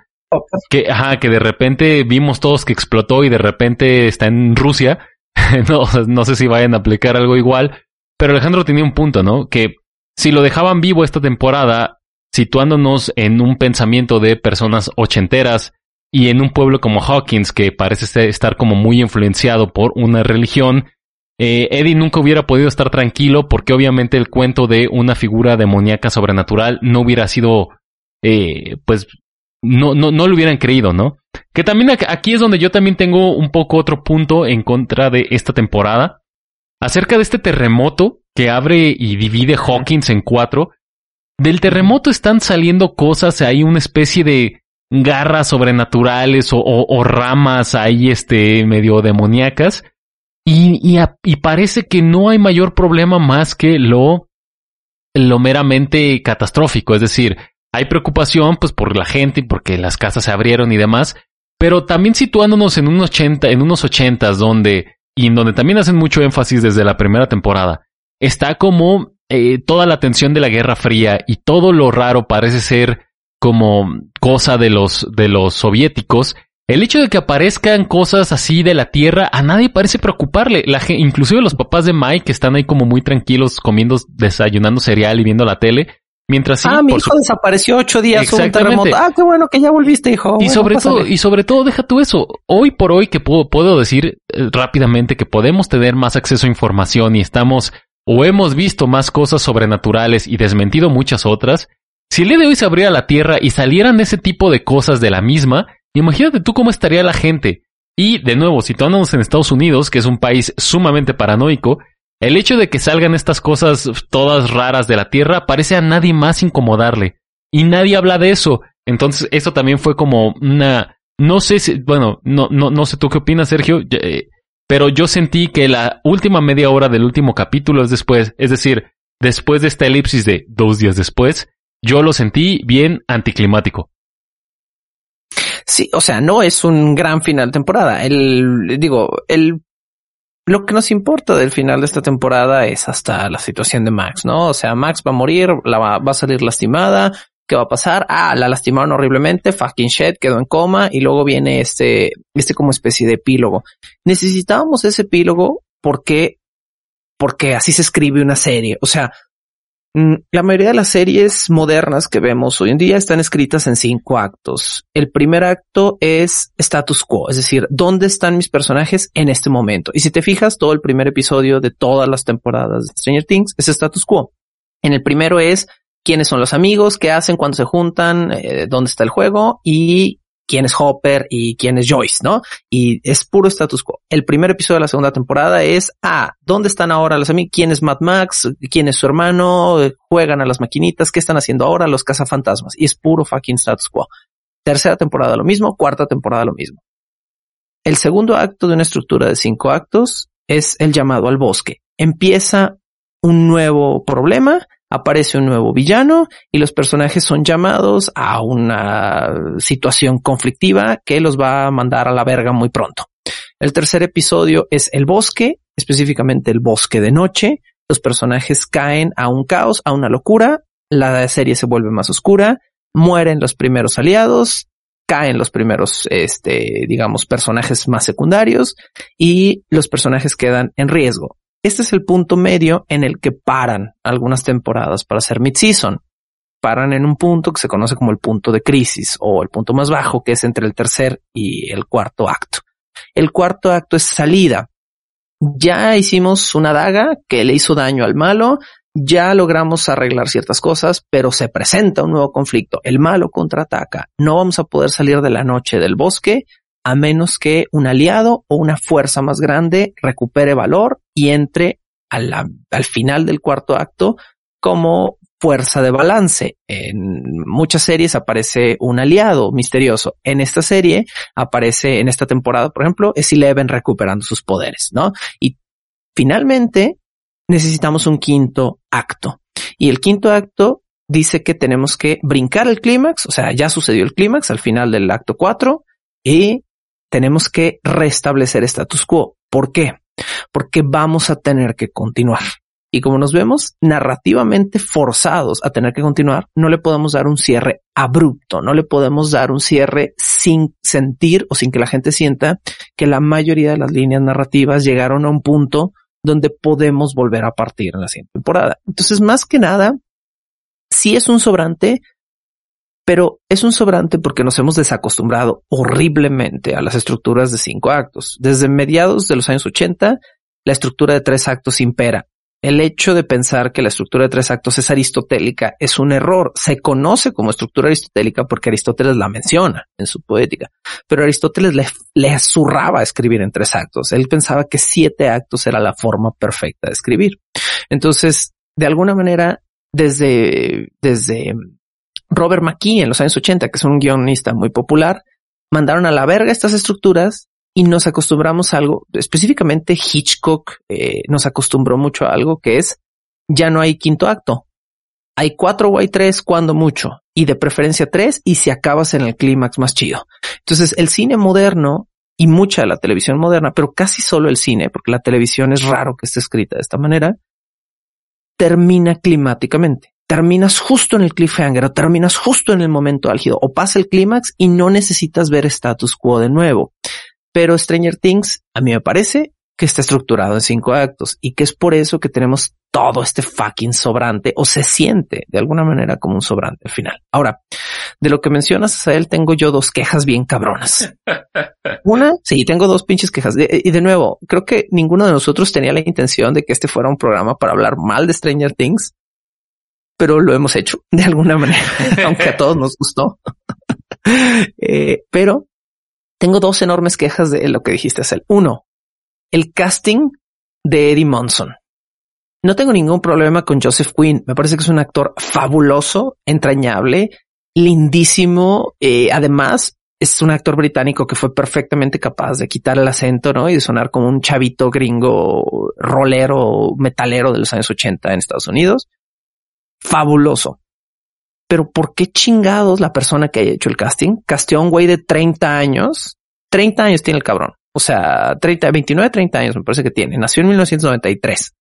que, ajá, que de repente vimos todos que explotó y de repente está en Rusia. no, no sé si vayan a aplicar algo igual. Pero Alejandro tenía un punto, ¿no? Que si lo dejaban vivo esta temporada, situándonos en un pensamiento de personas ochenteras y en un pueblo como Hawkins, que parece estar como muy influenciado por una religión, eh, Eddie nunca hubiera podido estar tranquilo porque obviamente el cuento de una figura demoníaca sobrenatural no hubiera sido eh, pues no, no, no lo hubieran creído, ¿no? Que también aquí es donde yo también tengo un poco otro punto en contra de esta temporada. Acerca de este terremoto que abre y divide Hawkins en cuatro. Del terremoto están saliendo cosas, hay una especie de garras sobrenaturales o, ramas ahí este medio demoníacas. Y, y, parece que no hay mayor problema más que lo, lo meramente catastrófico. Es decir, hay preocupación pues por la gente y porque las casas se abrieron y demás, pero también situándonos en unos 80, en unos ochentas donde y en donde también hacen mucho énfasis desde la primera temporada, está como eh, toda la tensión de la Guerra Fría y todo lo raro parece ser como cosa de los de los soviéticos. El hecho de que aparezcan cosas así de la Tierra a nadie parece preocuparle. La, inclusive los papás de Mike que están ahí como muy tranquilos comiendo, desayunando cereal y viendo la tele, Mientras ah, mi hijo desapareció ocho días. Exactamente. Ah, qué bueno que ya volviste, hijo. Y sobre todo, y sobre todo, deja tú eso. Hoy por hoy que puedo, puedo decir eh, rápidamente que podemos tener más acceso a información y estamos o hemos visto más cosas sobrenaturales y desmentido muchas otras. Si el día de hoy se abriera la Tierra y salieran ese tipo de cosas de la misma, imagínate tú cómo estaría la gente. Y de nuevo, situándonos en Estados Unidos, que es un país sumamente paranoico, el hecho de que salgan estas cosas todas raras de la Tierra parece a nadie más incomodarle. Y nadie habla de eso. Entonces, eso también fue como una... No sé si... Bueno, no, no, no sé tú qué opinas, Sergio. Eh, pero yo sentí que la última media hora del último capítulo es después. Es decir, después de esta elipsis de dos días después, yo lo sentí bien anticlimático. Sí, o sea, no es un gran final de temporada. El, digo, el, lo que nos importa del final de esta temporada es hasta la situación de Max, ¿no? O sea, Max va a morir, la va, va a salir lastimada. ¿Qué va a pasar? Ah, la lastimaron horriblemente, fucking shit, quedó en coma y luego viene este, este como especie de epílogo. Necesitábamos ese epílogo porque, porque así se escribe una serie. O sea, la mayoría de las series modernas que vemos hoy en día están escritas en cinco actos. El primer acto es status quo, es decir, ¿dónde están mis personajes en este momento? Y si te fijas, todo el primer episodio de todas las temporadas de Stranger Things es status quo. En el primero es quiénes son los amigos, qué hacen cuando se juntan, eh, dónde está el juego y quién es Hopper y quién es Joyce, ¿no? Y es puro status quo. El primer episodio de la segunda temporada es, ah, ¿dónde están ahora los amigos? ¿Quién es Mad Max? ¿Quién es su hermano? ¿Juegan a las maquinitas? ¿Qué están haciendo ahora los cazafantasmas? Y es puro fucking status quo. Tercera temporada lo mismo, cuarta temporada lo mismo. El segundo acto de una estructura de cinco actos es el llamado al bosque. Empieza un nuevo problema aparece un nuevo villano y los personajes son llamados a una situación conflictiva que los va a mandar a la verga muy pronto. El tercer episodio es el bosque, específicamente el bosque de noche. Los personajes caen a un caos, a una locura. La serie se vuelve más oscura. Mueren los primeros aliados. Caen los primeros, este, digamos, personajes más secundarios y los personajes quedan en riesgo. Este es el punto medio en el que paran algunas temporadas para hacer mid-season. Paran en un punto que se conoce como el punto de crisis o el punto más bajo que es entre el tercer y el cuarto acto. El cuarto acto es salida. Ya hicimos una daga que le hizo daño al malo, ya logramos arreglar ciertas cosas, pero se presenta un nuevo conflicto. El malo contraataca. No vamos a poder salir de la noche del bosque a menos que un aliado o una fuerza más grande recupere valor y entre al final del cuarto acto como fuerza de balance. En muchas series aparece un aliado misterioso. En esta serie aparece, en esta temporada, por ejemplo, es Eleven recuperando sus poderes, ¿no? Y finalmente necesitamos un quinto acto. Y el quinto acto dice que tenemos que brincar el clímax, o sea, ya sucedió el clímax al final del acto 4 y tenemos que restablecer status quo. ¿Por qué? Porque vamos a tener que continuar. Y como nos vemos narrativamente forzados a tener que continuar, no le podemos dar un cierre abrupto, no le podemos dar un cierre sin sentir o sin que la gente sienta que la mayoría de las líneas narrativas llegaron a un punto donde podemos volver a partir en la siguiente temporada. Entonces, más que nada, si es un sobrante, pero es un sobrante porque nos hemos desacostumbrado horriblemente a las estructuras de cinco actos. Desde mediados de los años 80, la estructura de tres actos impera. El hecho de pensar que la estructura de tres actos es aristotélica es un error. Se conoce como estructura aristotélica porque Aristóteles la menciona en su poética, pero Aristóteles le, le escribir en tres actos. Él pensaba que siete actos era la forma perfecta de escribir. Entonces, de alguna manera, desde, desde Robert McKee en los años 80, que es un guionista muy popular, mandaron a la verga estas estructuras y nos acostumbramos a algo, específicamente Hitchcock eh, nos acostumbró mucho a algo que es ya no hay quinto acto. Hay cuatro o hay tres cuando mucho y de preferencia tres y si acabas en el clímax más chido. Entonces el cine moderno y mucha de la televisión moderna, pero casi solo el cine, porque la televisión es raro que esté escrita de esta manera, termina climáticamente terminas justo en el cliffhanger o terminas justo en el momento álgido o pasa el clímax y no necesitas ver status quo de nuevo. Pero Stranger Things, a mí me parece que está estructurado en cinco actos y que es por eso que tenemos todo este fucking sobrante o se siente de alguna manera como un sobrante al final. Ahora, de lo que mencionas, a él tengo yo dos quejas bien cabronas. Una, sí, tengo dos pinches quejas. Y de nuevo, creo que ninguno de nosotros tenía la intención de que este fuera un programa para hablar mal de Stranger Things pero lo hemos hecho de alguna manera, aunque a todos nos gustó. Eh, pero tengo dos enormes quejas de lo que dijiste, el Uno, el casting de Eddie Monson. No tengo ningún problema con Joseph Quinn. Me parece que es un actor fabuloso, entrañable, lindísimo. Eh, además, es un actor británico que fue perfectamente capaz de quitar el acento, ¿no? Y de sonar como un chavito gringo rolero, metalero de los años 80 en Estados Unidos. Fabuloso. Pero ¿por qué chingados la persona que haya hecho el casting casteó a un güey de 30 años? 30 años tiene el cabrón. O sea, 30, 29, 30 años me parece que tiene. Nació en 1993.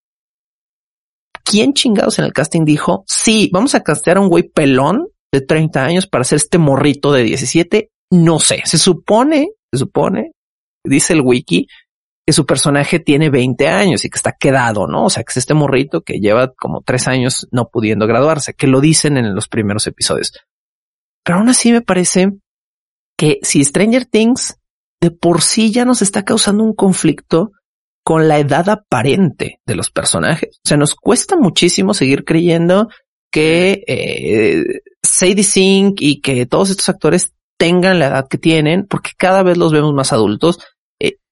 ¿Quién chingados en el casting dijo, sí, vamos a castear a un güey pelón de 30 años para hacer este morrito de 17? No sé, se supone, se supone, dice el wiki, que su personaje tiene 20 años y que está quedado, ¿no? O sea, que es este morrito que lleva como tres años no pudiendo graduarse, que lo dicen en los primeros episodios. Pero aún así me parece que si Stranger Things de por sí ya nos está causando un conflicto con la edad aparente de los personajes. O sea, nos cuesta muchísimo seguir creyendo que eh, Sadie Sink y que todos estos actores tengan la edad que tienen, porque cada vez los vemos más adultos.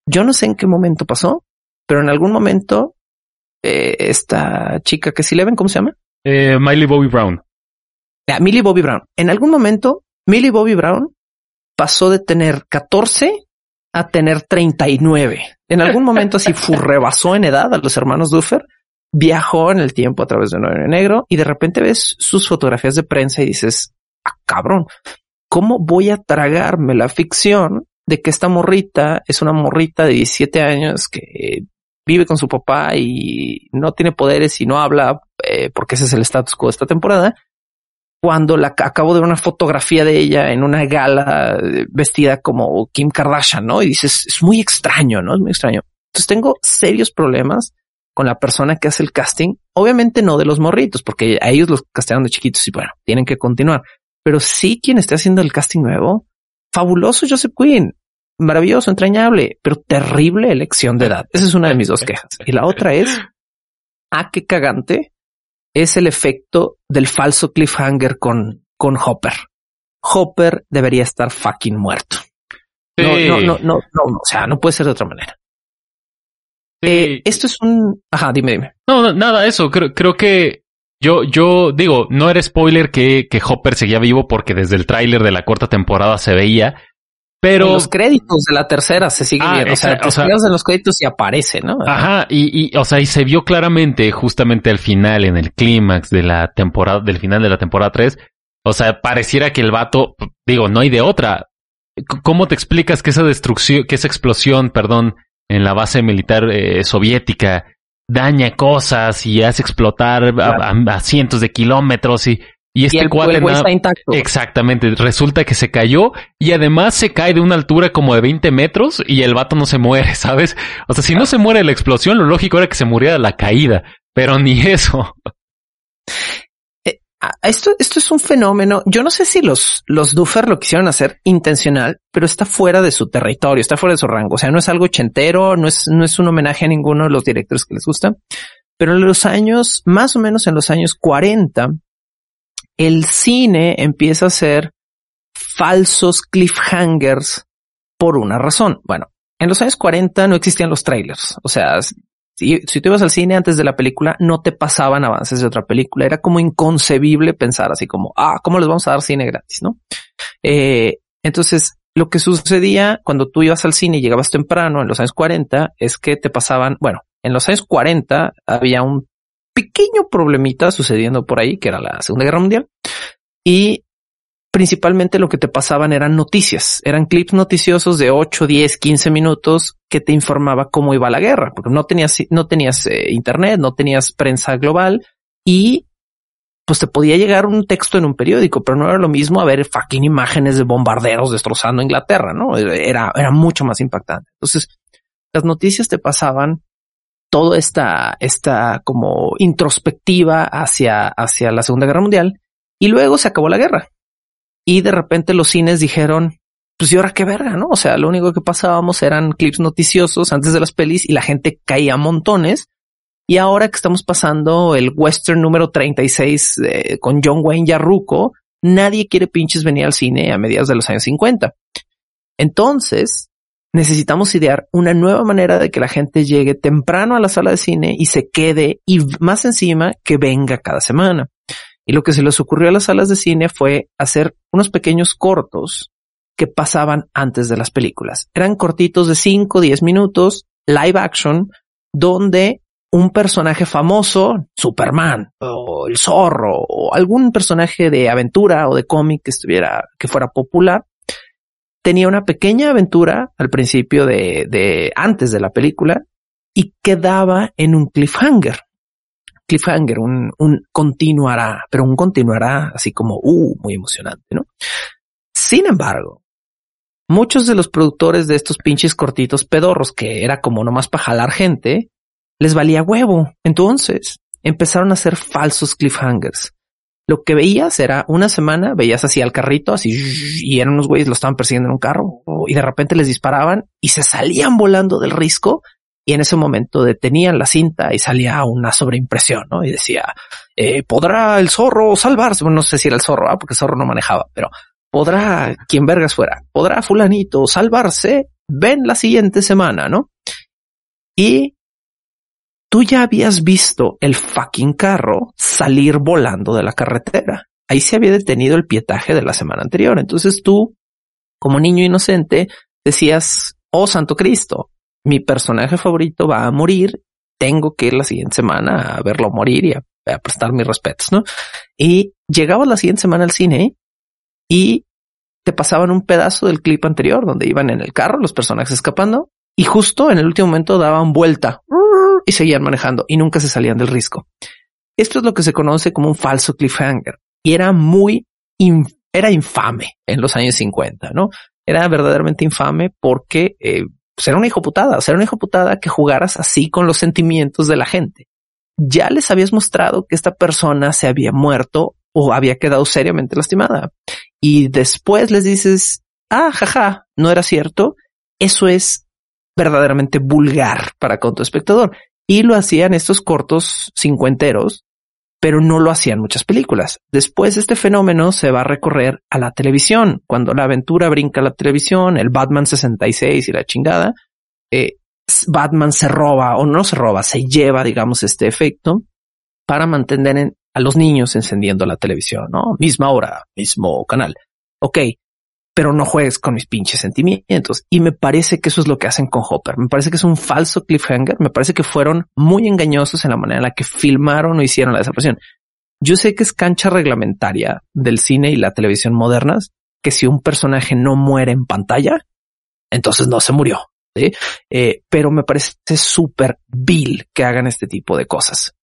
Yo no sé en qué momento pasó, pero en algún momento eh, esta chica que si le ven, ¿cómo se llama? Eh, Miley Bobby Brown. Ah, Millie Bobby Brown. En algún momento, Millie Bobby Brown pasó de tener 14 a tener 39. En algún momento así rebasó en edad a los hermanos Duffer, viajó en el tiempo a través de un negro y de repente ves sus fotografías de prensa y dices, ah, cabrón, ¿cómo voy a tragarme la ficción de que esta morrita es una morrita de 17 años que vive con su papá y no tiene poderes y no habla eh, porque ese es el status quo de esta temporada? Cuando la acabo de ver una fotografía de ella en una gala eh, vestida como Kim Kardashian, ¿no? Y dices, es muy extraño, ¿no? Es muy extraño. Entonces tengo serios problemas con la persona que hace el casting. Obviamente no de los morritos, porque a ellos los castearon de chiquitos y bueno, tienen que continuar pero sí quien esté haciendo el casting nuevo, fabuloso Joseph Quinn, maravilloso, entrañable, pero terrible elección de edad. Esa es una de mis dos quejas. Y la otra es, ah, qué cagante es el efecto del falso cliffhanger con, con Hopper. Hopper debería estar fucking muerto. No, no, no, no, no, o sea, no puede ser de otra manera. Eh, esto es un, ajá, dime, dime. No, nada, eso, creo, creo que yo, yo digo, no era spoiler que, que Hopper seguía vivo porque desde el tráiler de la cuarta temporada se veía, pero... En los créditos de la tercera se sigue ah, viendo. o sea, te en los créditos y aparece, ¿no? Ajá, y, y, o sea, y se vio claramente justamente al final, en el clímax de la temporada, del final de la temporada 3. O sea, pareciera que el vato, digo, no hay de otra. ¿Cómo te explicas que esa destrucción, que esa explosión, perdón, en la base militar eh, soviética daña cosas y hace explotar a, cientos de kilómetros y, y este el, cuate está intacto. Exactamente, resulta que se cayó y además se cae de una altura como de 20 metros y el vato no se muere, ¿sabes? O sea, si no se muere la explosión, lo lógico era que se muriera la caída, pero ni eso. Esto, esto es un fenómeno. Yo no sé si los, los lo quisieron hacer intencional, pero está fuera de su territorio, está fuera de su rango. O sea, no es algo chentero, no es, no es un homenaje a ninguno de los directores que les gusta. Pero en los años, más o menos en los años 40, el cine empieza a hacer falsos cliffhangers por una razón. Bueno, en los años 40 no existían los trailers. O sea, si, si tú ibas al cine antes de la película, no te pasaban avances de otra película. Era como inconcebible pensar así como, ah, ¿cómo les vamos a dar cine gratis? No? Eh, entonces, lo que sucedía cuando tú ibas al cine y llegabas temprano en los años 40 es que te pasaban, bueno, en los años 40 había un pequeño problemita sucediendo por ahí, que era la Segunda Guerra Mundial, y principalmente lo que te pasaban eran noticias, eran clips noticiosos de 8, 10, 15 minutos que te informaba cómo iba la guerra, porque no tenías, no tenías eh, internet, no tenías prensa global y pues te podía llegar un texto en un periódico, pero no era lo mismo a ver fucking imágenes de bombarderos destrozando Inglaterra, ¿no? Era, era mucho más impactante. Entonces, las noticias te pasaban toda esta, esta como introspectiva hacia, hacia la Segunda Guerra Mundial y luego se acabó la guerra y de repente los cines dijeron, pues y ahora qué verga, ¿no? O sea, lo único que pasábamos eran clips noticiosos antes de las pelis y la gente caía montones. Y ahora que estamos pasando el western número 36 eh, con John Wayne Yarruco, nadie quiere pinches venir al cine a mediados de los años 50. Entonces, necesitamos idear una nueva manera de que la gente llegue temprano a la sala de cine y se quede y más encima que venga cada semana. Y lo que se les ocurrió a las salas de cine fue hacer unos pequeños cortos que pasaban antes de las películas. Eran cortitos de 5, 10 minutos, live action, donde un personaje famoso, Superman o el zorro o algún personaje de aventura o de cómic que estuviera, que fuera popular, tenía una pequeña aventura al principio de, de antes de la película y quedaba en un cliffhanger. Cliffhanger, un, un continuará, pero un continuará así como, uh, muy emocionante, ¿no? Sin embargo, muchos de los productores de estos pinches cortitos pedorros que era como nomás para jalar gente, les valía huevo. Entonces empezaron a hacer falsos cliffhangers. Lo que veías era una semana, veías así al carrito, así, y eran unos güeyes lo estaban persiguiendo en un carro, y de repente les disparaban y se salían volando del risco, y en ese momento detenían la cinta y salía una sobreimpresión, ¿no? Y decía, eh, ¿podrá el zorro salvarse? Bueno, no sé si era el zorro, ¿ah? porque el zorro no manejaba, pero ¿podrá quien vergas fuera? ¿Podrá fulanito salvarse? Ven la siguiente semana, ¿no? Y tú ya habías visto el fucking carro salir volando de la carretera. Ahí se había detenido el pietaje de la semana anterior. Entonces tú, como niño inocente, decías, oh Santo Cristo, mi personaje favorito va a morir, tengo que ir la siguiente semana a verlo morir y a, prestar mis respetos, ¿no? Y llegabas la siguiente semana al cine y te pasaban un pedazo del clip anterior donde iban en el carro los personajes escapando y justo en el último momento daban vuelta y seguían manejando y nunca se salían del risco. Esto es lo que se conoce como un falso cliffhanger y era muy, era infame en los años 50, ¿no? Era verdaderamente infame porque eh, pues era una hijo putada, era una hijo putada que jugaras así con los sentimientos de la gente. Ya les habías mostrado que esta persona se había muerto o había quedado seriamente lastimada y después les dices, ah, jaja, no era cierto. Eso es verdaderamente vulgar para con tu espectador y lo hacían estos cortos cincuenteros, pero no lo hacían muchas películas. Después este fenómeno se va a recorrer a la televisión. Cuando la aventura brinca a la televisión, el Batman 66 y la chingada, eh, Batman se roba o no se roba, se lleva, digamos, este efecto para mantener a los niños encendiendo la televisión, ¿no? Misma hora, mismo canal. Ok, pero no juegues con mis pinches sentimientos. Y me parece que eso es lo que hacen con Hopper. Me parece que es un falso cliffhanger. Me parece que fueron muy engañosos en la manera en la que filmaron o hicieron la desaparición. Yo sé que es cancha reglamentaria del cine y la televisión modernas que si un personaje no muere en pantalla, entonces no se murió. Eh, pero me parece súper vil que hagan este tipo de cosas.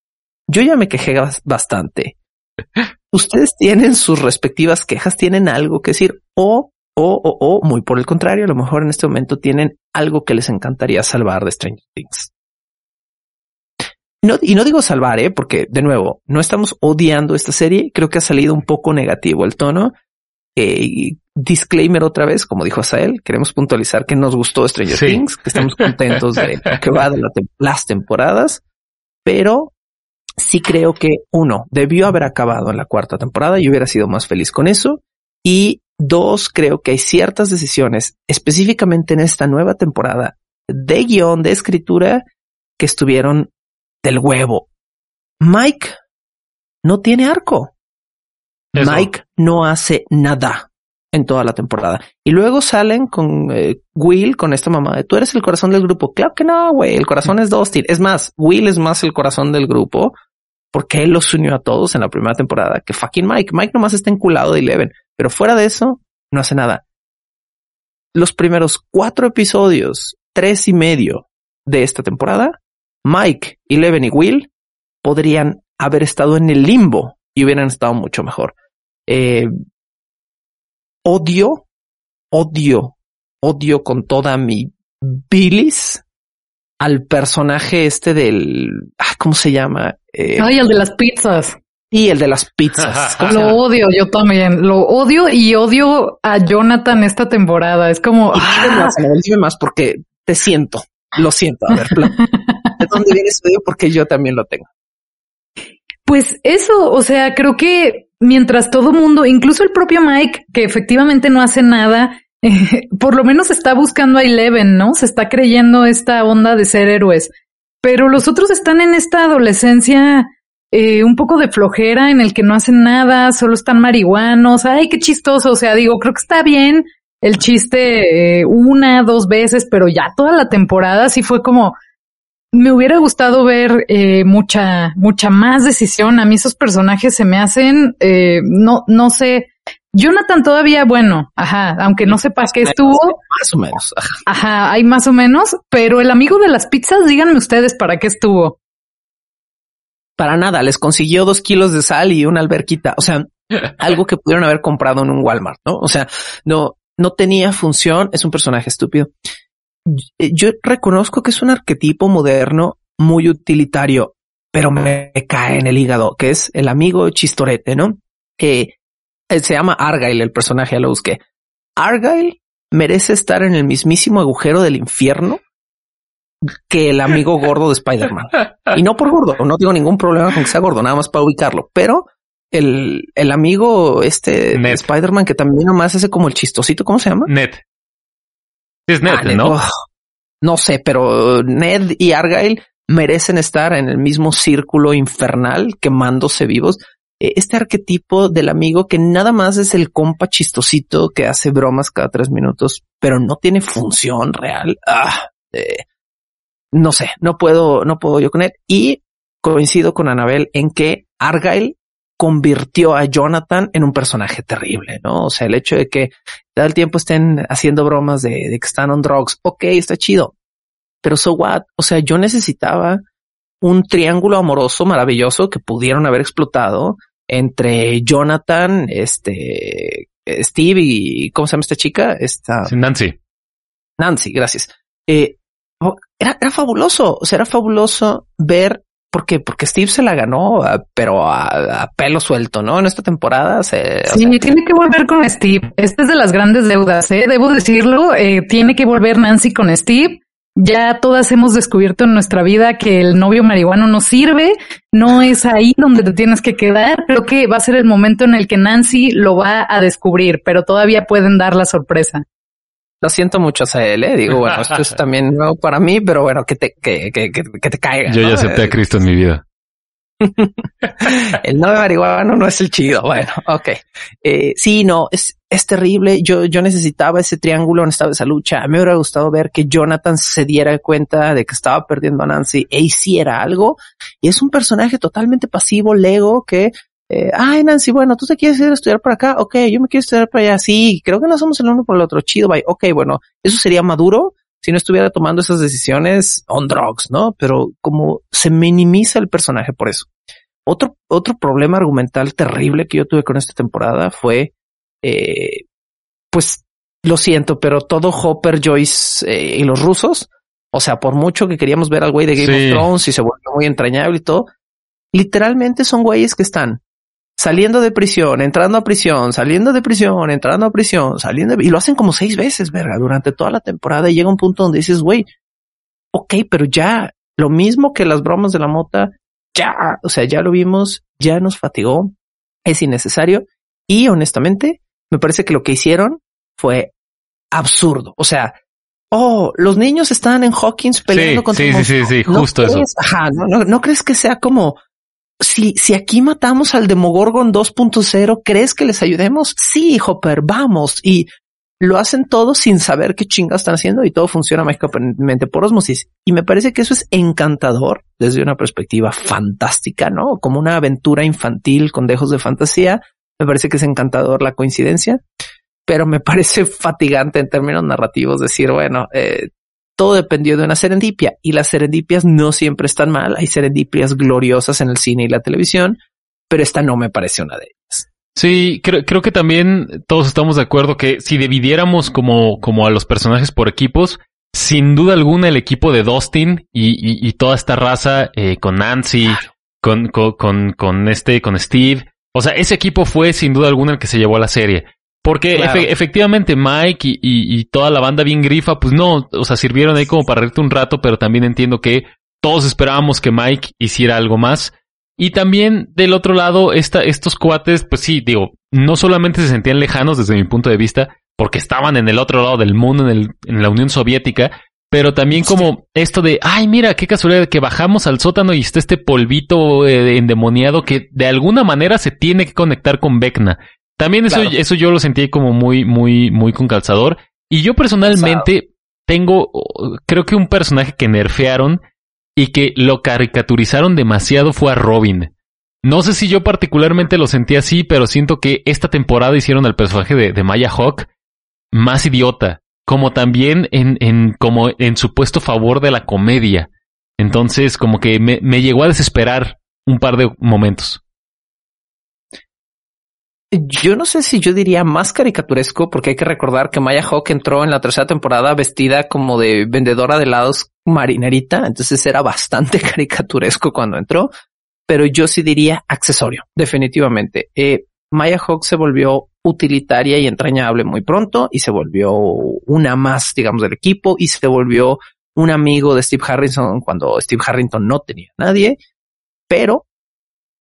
Yo ya me quejé bastante. Ustedes tienen sus respectivas quejas, tienen algo que decir o o, o, o, muy por el contrario, a lo mejor en este momento tienen algo que les encantaría salvar de Stranger Things. No, y no digo salvar, ¿eh? porque de nuevo, no estamos odiando esta serie. Creo que ha salido un poco negativo el tono. Eh, disclaimer otra vez, como dijo Asael, queremos puntualizar que nos gustó Stranger Things, que estamos contentos de que va de las temporadas, pero sí creo que uno debió haber acabado en la cuarta temporada y hubiera sido más feliz con eso. Y Dos, creo que hay ciertas decisiones, específicamente en esta nueva temporada, de guion, de escritura, que estuvieron del huevo. Mike no tiene arco. Mike no hace nada en toda la temporada. Y luego salen con eh, Will, con esta mamá de tú eres el corazón del grupo. Claro que no, güey. El corazón es Dustin. Es más, Will es más el corazón del grupo porque él los unió a todos en la primera temporada que fucking Mike. Mike nomás está enculado de Eleven. Pero fuera de eso, no hace nada. Los primeros cuatro episodios, tres y medio de esta temporada, Mike, Eleven y Will podrían haber estado en el limbo y hubieran estado mucho mejor. Eh, odio, odio, odio con toda mi bilis al personaje este del, ah, ¿cómo se llama? Eh, Ay, el de las pizzas. Y el de las pizzas. lo odio yo también. Lo odio y odio a Jonathan esta temporada. Es como... Ah. Dime, más, porque te siento. Lo siento. A ver, ¿de dónde viene ese odio? Porque yo también lo tengo. Pues eso, o sea, creo que mientras todo mundo, incluso el propio Mike, que efectivamente no hace nada, por lo menos está buscando a Eleven, ¿no? Se está creyendo esta onda de ser héroes. Pero los otros están en esta adolescencia eh, un poco de flojera en el que no hacen nada, solo están marihuanos. Ay, qué chistoso. O sea, digo, creo que está bien el chiste eh, una, dos veces, pero ya toda la temporada sí fue como, me hubiera gustado ver eh, mucha, mucha más decisión. A mí esos personajes se me hacen, eh, no, no sé. Jonathan todavía, bueno, ajá, aunque no sepa qué estuvo. Más o menos. Ajá. hay más o menos, pero el amigo de las pizzas, díganme ustedes para qué estuvo. Para nada, les consiguió dos kilos de sal y una alberquita. O sea, algo que pudieron haber comprado en un Walmart, ¿no? O sea, no, no tenía función. Es un personaje estúpido. Yo reconozco que es un arquetipo moderno muy utilitario, pero me cae en el hígado, que es el amigo chistorete, ¿no? Que eh, se llama Argyle, el personaje, a lo busqué. Argyle merece estar en el mismísimo agujero del infierno que el amigo gordo de Spider-Man. Y no por gordo, no tengo ningún problema con que sea gordo, nada más para ubicarlo, pero el, el amigo este de Spider-Man que también nomás hace como el chistosito, ¿cómo se llama? Ned. Es Ned, ah, ¿no? no sé, pero Ned y Argyle merecen estar en el mismo círculo infernal quemándose vivos. E, este arquetipo del amigo que nada más es el compa chistosito que hace bromas cada tres minutos, pero no tiene función real. Ah, eh, no sé, no puedo, no puedo yo con él. Y coincido con Anabel en que Argyle convirtió a Jonathan en un personaje terrible, ¿no? O sea, el hecho de que todo el tiempo estén haciendo bromas de, que están on drugs, ok, está chido, pero so what? O sea, yo necesitaba un triángulo amoroso maravilloso que pudieron haber explotado entre Jonathan, este, Steve y ¿cómo se llama esta chica? Esta Nancy. Nancy, gracias. Eh, era, era fabuloso, o sea, era fabuloso ver ¿Por qué? Porque Steve se la ganó, pero a, pelo suelto, ¿no? En esta temporada se... Sí, tiene que volver con Steve. Esta es de las grandes deudas, ¿eh? Debo decirlo. Eh, tiene que volver Nancy con Steve. Ya todas hemos descubierto en nuestra vida que el novio marihuano no sirve, no es ahí donde te tienes que quedar. Creo que va a ser el momento en el que Nancy lo va a descubrir, pero todavía pueden dar la sorpresa. Lo siento mucho, a él, ¿eh? Digo, bueno, esto es también nuevo para mí, pero bueno, que te, que, que, que, te caiga. Yo ya acepté a Cristo en mi vida. el novio marihuana no es el chido. Bueno, ok. Eh, sí, no, es, es terrible. Yo, yo necesitaba ese triángulo en esta esa lucha. A mí me hubiera gustado ver que Jonathan se diera cuenta de que estaba perdiendo a Nancy e hiciera algo. Y es un personaje totalmente pasivo, lego, que eh, ay Nancy, bueno, tú te quieres ir a estudiar por acá, ok, yo me quiero estudiar por allá, sí, creo que no somos el uno por el otro, chido, bye, ok, bueno, eso sería maduro si no estuviera tomando esas decisiones on drugs, ¿no? Pero como se minimiza el personaje por eso. Otro, otro problema argumental terrible que yo tuve con esta temporada fue, eh, pues, lo siento, pero todo Hopper, Joyce eh, y los rusos, o sea, por mucho que queríamos ver al güey de Game of Thrones y se volvió muy entrañable y todo, literalmente son güeyes que están saliendo de prisión, entrando a prisión, saliendo de prisión, entrando a prisión, saliendo y lo hacen como seis veces, verga, durante toda la temporada y llega un punto donde dices, güey, ok, pero ya lo mismo que las bromas de la mota, ya, o sea, ya lo vimos, ya nos fatigó, es innecesario y honestamente me parece que lo que hicieron fue absurdo, o sea, Oh, los niños están en Hawkins peleando sí, contra Sí, sí, sí, justo eso. Ajá, no, no crees que sea como si, si aquí matamos al Demogorgon 2.0, ¿crees que les ayudemos? Sí, Hopper, vamos. Y lo hacen todos sin saber qué chingas están haciendo y todo funciona mágicamente por osmosis. Y me parece que eso es encantador desde una perspectiva fantástica, ¿no? Como una aventura infantil con dejos de fantasía. Me parece que es encantador la coincidencia, pero me parece fatigante en términos narrativos decir, bueno, eh, todo dependió de una serendipia y las serendipias no siempre están mal. Hay serendipias gloriosas en el cine y la televisión, pero esta no me parece una de ellas. Sí, creo, creo que también todos estamos de acuerdo que si dividiéramos como, como a los personajes por equipos, sin duda alguna el equipo de Dustin y, y, toda esta raza eh, con Nancy, con, con, con, este, con Steve. O sea, ese equipo fue sin duda alguna el que se llevó a la serie. Porque efectivamente Mike y, y, toda la banda bien grifa, pues no, o sea, sirvieron ahí como para reírte un rato, pero también entiendo que todos esperábamos que Mike hiciera algo más. Y también del otro lado, esta, estos cuates, pues sí, digo, no solamente se sentían lejanos desde mi punto de vista, porque estaban en el otro lado del mundo, en, el, en la Unión Soviética, pero también como esto de, ay, mira, qué casualidad que bajamos al sótano y está este polvito eh, endemoniado que de alguna manera se tiene que conectar con Vecna. También eso, eso yo lo sentí como muy, muy, muy con calzador. Y yo personalmente tengo, creo que un personaje que nerfearon y que lo caricaturizaron demasiado fue a Robin. No sé si yo particularmente lo sentí así, pero siento que esta temporada hicieron al personaje de, de Maya Hawk más idiota, como también en, en, como en supuesto favor de la comedia. Entonces, como que me, me llegó a desesperar un par de momentos. Yo no sé si yo diría más caricaturesco, porque hay que recordar que Maya Hawk entró en la tercera temporada vestida como de vendedora de helados marinerita, entonces era bastante caricaturesco cuando entró pero yo sí diría accesorio, definitivamente. Eh, Maya Hawk se volvió utilitaria y entrañable muy pronto y se volvió una más, digamos, del equipo y se volvió un amigo de Steve Harrison cuando Steve Harrington no tenía nadie, pero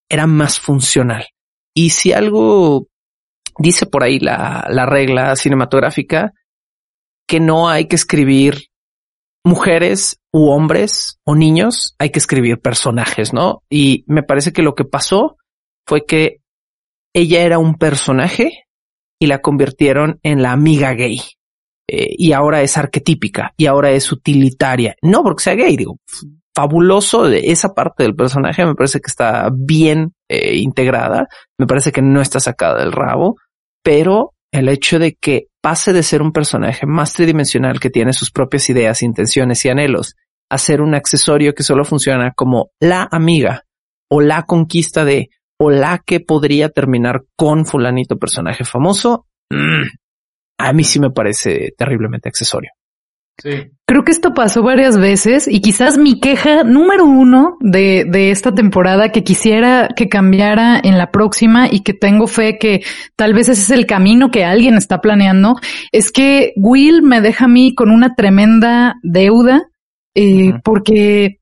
era más funcional. Y si algo dice por ahí la, la regla cinematográfica, que no hay que escribir mujeres u hombres o niños, hay que escribir personajes, ¿no? Y me parece que lo que pasó fue que ella era un personaje y la convirtieron en la amiga gay. Eh, y ahora es arquetípica y ahora es utilitaria. No porque sea gay, digo, fabuloso de esa parte del personaje me parece que está bien eh, integrada, me parece que no está sacada del rabo, pero el hecho de que pase de ser un personaje más tridimensional que tiene sus propias ideas, intenciones y anhelos a ser un accesorio que solo funciona como la amiga o la conquista de o la que podría terminar con fulanito personaje famoso, mm, a mí sí me parece terriblemente accesorio. Creo que esto pasó varias veces y quizás mi queja número uno de, de esta temporada que quisiera que cambiara en la próxima y que tengo fe que tal vez ese es el camino que alguien está planeando, es que Will me deja a mí con una tremenda deuda eh, porque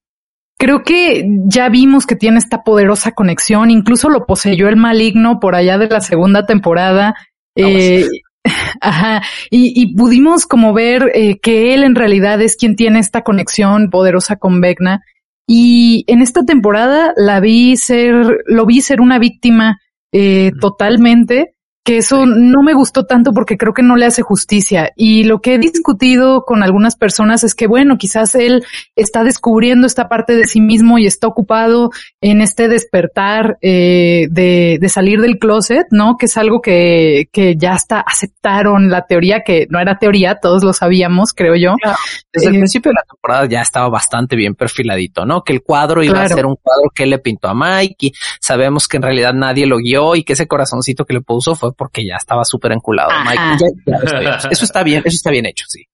creo que ya vimos que tiene esta poderosa conexión, incluso lo poseyó el maligno por allá de la segunda temporada. Eh, Ajá, y, y, pudimos como ver eh, que él en realidad es quien tiene esta conexión poderosa con Vecna. Y en esta temporada la vi ser, lo vi ser una víctima eh, totalmente que eso no me gustó tanto porque creo que no le hace justicia. Y lo que he discutido con algunas personas es que, bueno, quizás él está descubriendo esta parte de sí mismo y está ocupado en este despertar eh, de, de, salir del closet, ¿no? Que es algo que, que ya hasta aceptaron la teoría, que no era teoría, todos lo sabíamos, creo yo. Desde el eh, principio de la temporada ya estaba bastante bien perfiladito, ¿no? Que el cuadro iba a ser un cuadro que le pintó a Mike y sabemos que en realidad nadie lo guió y que ese corazoncito que le puso fue porque ya estaba súper enculado. eso está bien, eso está bien hecho, sí.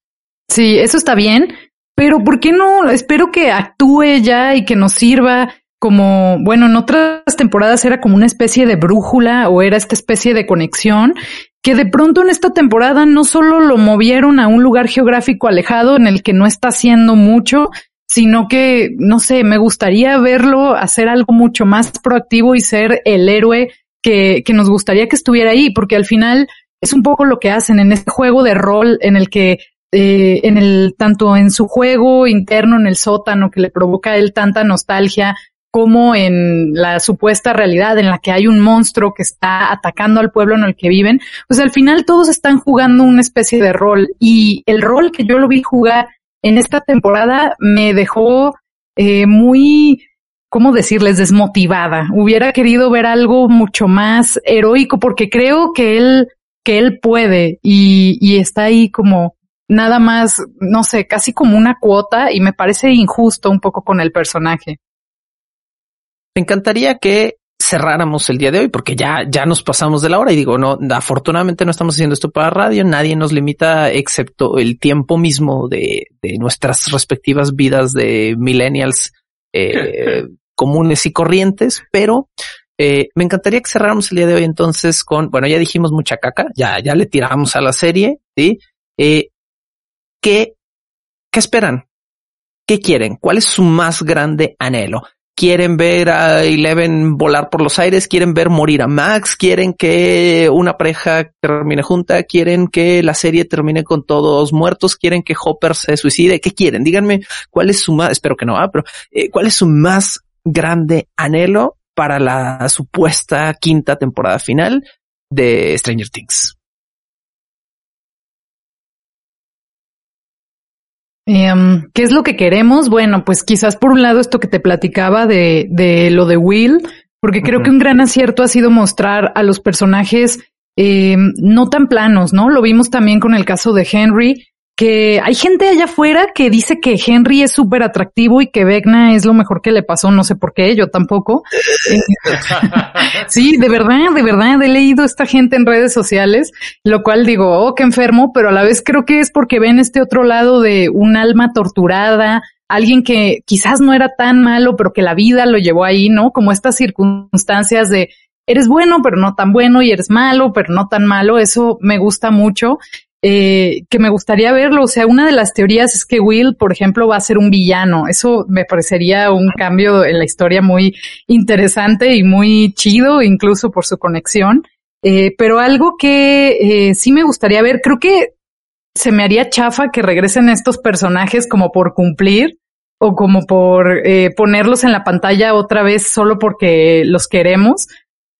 Sí, eso está bien, pero ¿por qué no? Espero que actúe ya y que nos sirva como, bueno, en otras temporadas era como una especie de brújula o era esta especie de conexión que de pronto en esta temporada no solo lo movieron a un lugar geográfico alejado en el que no está haciendo mucho, sino que, no sé, me gustaría verlo hacer algo mucho más proactivo y ser el héroe que, que nos gustaría que estuviera ahí, porque al final es un poco lo que hacen en este juego de rol en el que eh, en el tanto en su juego interno en el sótano que le provoca a él tanta nostalgia como en la supuesta realidad en la que hay un monstruo que está atacando al pueblo en el que viven, pues al final todos están jugando una especie de rol y el rol que yo lo vi jugar en esta temporada me dejó eh, muy ¿cómo decirles? Desmotivada. Hubiera querido ver algo mucho más heroico porque creo que él, que él puede y, y está ahí como nada más, no sé, casi como una cuota y me parece injusto un poco con el personaje. Me encantaría que cerráramos el día de hoy porque ya, ya nos pasamos de la hora y digo, no, afortunadamente no estamos haciendo esto para radio, nadie nos limita excepto el tiempo mismo de, de nuestras respectivas vidas de millennials eh, comunes y corrientes, pero eh, me encantaría que cerráramos el día de hoy entonces con, bueno, ya dijimos mucha caca, ya, ya le tiramos a la serie, ¿sí? Eh, ¿qué, ¿Qué esperan? ¿Qué quieren? ¿Cuál es su más grande anhelo? Quieren ver a Eleven volar por los aires, quieren ver morir a Max, quieren que una pareja termine junta, quieren que la serie termine con todos muertos, quieren que Hopper se suicide, ¿qué quieren? Díganme cuál es su más, espero que no, ah, pero eh, cuál es su más grande anhelo para la supuesta quinta temporada final de Stranger Things. Em, ¿Qué es lo que queremos? Bueno, pues quizás por un lado esto que te platicaba de, de lo de Will, porque creo que un gran acierto ha sido mostrar a los personajes eh, no tan planos, ¿no? Lo vimos también con el caso de Henry, que hay gente allá afuera que dice que Henry es súper atractivo y que Vecna es lo mejor que le pasó, no sé por qué, yo tampoco. sí, de verdad, de verdad, he leído esta gente en redes sociales, lo cual digo, oh, qué enfermo, pero a la vez creo que es porque ven este otro lado de un alma torturada, alguien que quizás no era tan malo, pero que la vida lo llevó ahí, ¿no? Como estas circunstancias de eres bueno, pero no tan bueno, y eres malo, pero no tan malo, eso me gusta mucho eh, que me gustaría verlo. O sea, una de las teorías es que Will, por ejemplo, va a ser un villano. Eso me parecería un cambio en la historia muy interesante y muy chido, incluso por su conexión. Eh, pero algo que eh, sí me gustaría ver, creo que se me haría chafa que regresen estos personajes como por cumplir o como por eh, ponerlos en la pantalla otra vez solo porque los queremos.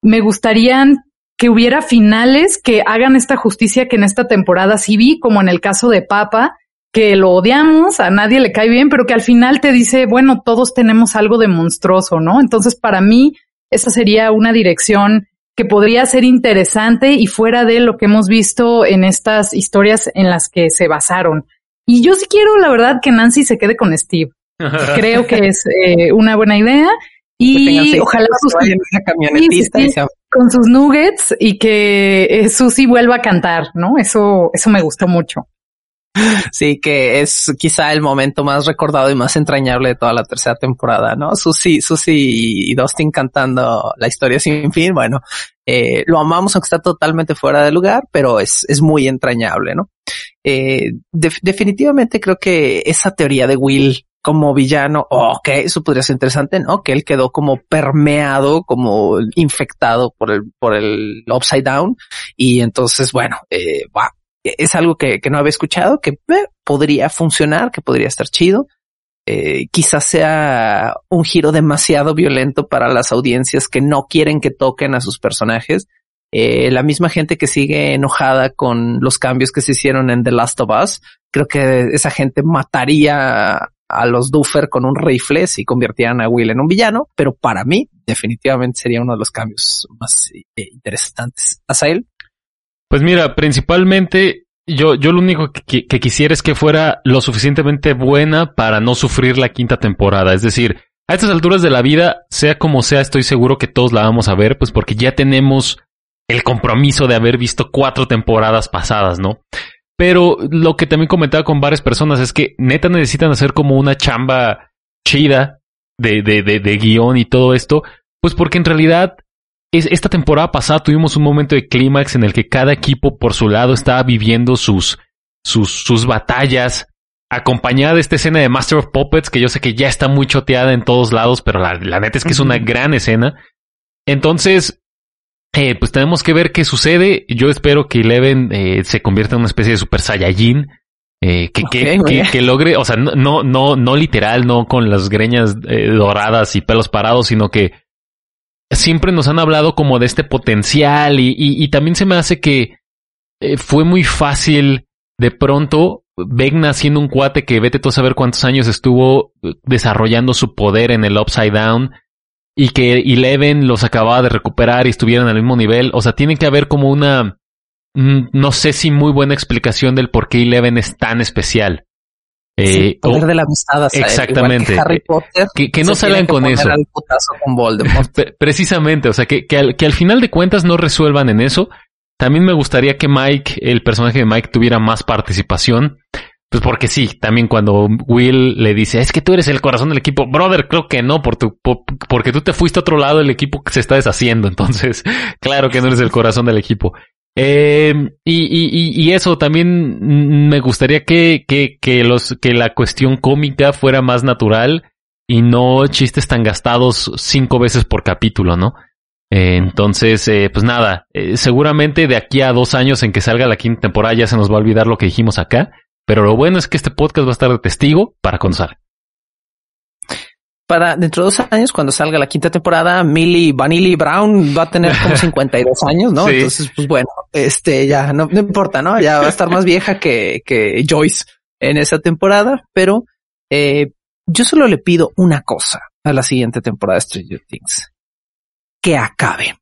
Me gustarían que hubiera finales que hagan esta justicia que en esta temporada sí vi, como en el caso de Papa, que lo odiamos, a nadie le cae bien, pero que al final te dice, bueno, todos tenemos algo de monstruoso, ¿no? Entonces, para mí, esa sería una dirección que podría ser interesante y fuera de lo que hemos visto en estas historias en las que se basaron. Y yo sí quiero, la verdad, que Nancy se quede con Steve. Creo que es eh, una buena idea. Y ojalá sus, con sus nuggets y que eh, Susie vuelva a cantar, ¿no? Eso, eso me gustó mucho. Sí, que es quizá el momento más recordado y más entrañable de toda la tercera temporada, ¿no? Susie, Susie y Dustin cantando la historia sin fin. Bueno, eh, lo amamos aunque está totalmente fuera de lugar, pero es, es muy entrañable, ¿no? Eh, definitivamente creo que esa teoría de Will como villano, ok, eso podría ser interesante, ¿no? Que él quedó como permeado, como infectado por el, por el upside down. Y entonces, bueno, eh, es algo que, que, no había escuchado, que eh, podría funcionar, que podría estar chido. Eh, quizás sea un giro demasiado violento para las audiencias que no quieren que toquen a sus personajes. Eh, la misma gente que sigue enojada con los cambios que se hicieron en The Last of Us, creo que esa gente mataría a los Duffer con un rifle si convirtieran a Will en un villano, pero para mí definitivamente sería uno de los cambios más eh, interesantes. ¿Asael? Pues mira, principalmente yo, yo lo único que, que, quisiera es que fuera lo suficientemente buena para no sufrir la quinta temporada. Es decir, a estas alturas de la vida, sea como sea, estoy seguro que todos la vamos a ver, pues porque ya tenemos el compromiso de haber visto cuatro temporadas pasadas, ¿no? Pero lo que también comentaba con varias personas es que neta necesitan hacer como una chamba chida de, de, de, de guion y todo esto, pues porque en realidad es, esta temporada pasada tuvimos un momento de clímax en el que cada equipo por su lado estaba viviendo sus, sus, sus batallas, acompañada de esta escena de Master of Puppets, que yo sé que ya está muy choteada en todos lados, pero la, la neta es que es una gran escena. Entonces, eh, pues tenemos que ver qué sucede. Yo espero que Eleven eh, se convierta en una especie de Super Saiyajin. Eh, que, que, que, logre, o sea, no, no, no literal, no con las greñas eh, doradas y pelos parados, sino que siempre nos han hablado como de este potencial y, y, y también se me hace que eh, fue muy fácil de pronto Vegna siendo un cuate que vete tú a saber cuántos años estuvo desarrollando su poder en el Upside Down y que Eleven los acababa de recuperar y estuvieran al mismo nivel. O sea, tiene que haber como una, mm, no sé si muy buena explicación del por qué Eleven es tan especial. Eh, poder de la amistad. exactamente. Que Harry Potter. Que, no salgan con eso. Con Precisamente, o sea, que, que, al, que al final de cuentas no resuelvan en eso. También me gustaría que Mike, el personaje de Mike, tuviera más participación. Pues porque sí, también cuando Will le dice, es que tú eres el corazón del equipo, brother, creo que no, porque tú te fuiste a otro lado del equipo se está deshaciendo, entonces, claro que no eres el corazón del equipo. Eh, y, y, y, eso también me gustaría que, que, que, los, que la cuestión cómica fuera más natural. y no chistes tan gastados cinco veces por capítulo, ¿no? Eh, entonces, eh, pues nada, eh, seguramente de aquí a dos años en que salga la quinta temporada ya se nos va a olvidar lo que dijimos acá, pero lo bueno es que este podcast va a estar de testigo para cuando Para dentro de dos años, cuando salga la quinta temporada, Millie Vanilli Brown va a tener como 52 años, ¿no? Entonces, pues bueno, este ya no, no importa, ¿no? Ya va a estar más vieja que, que Joyce en esa temporada, pero eh, yo solo le pido una cosa a la siguiente temporada de Stranger Things. Que acabe.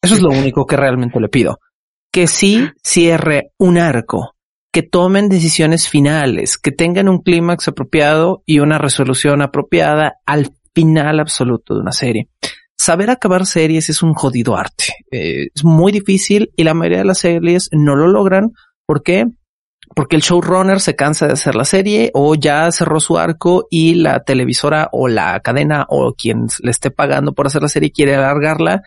Eso es lo único que realmente le pido. Que sí cierre un arco, que tomen decisiones finales, que tengan un clímax apropiado y una resolución apropiada al final absoluto de una serie. Saber acabar series es un jodido arte. Eh, es muy difícil y la mayoría de las series no lo logran. ¿Por qué? porque el showrunner se cansa de hacer la serie o ya cerró su arco y la televisora o la cadena o quien le esté pagando por hacer la serie quiere alargarla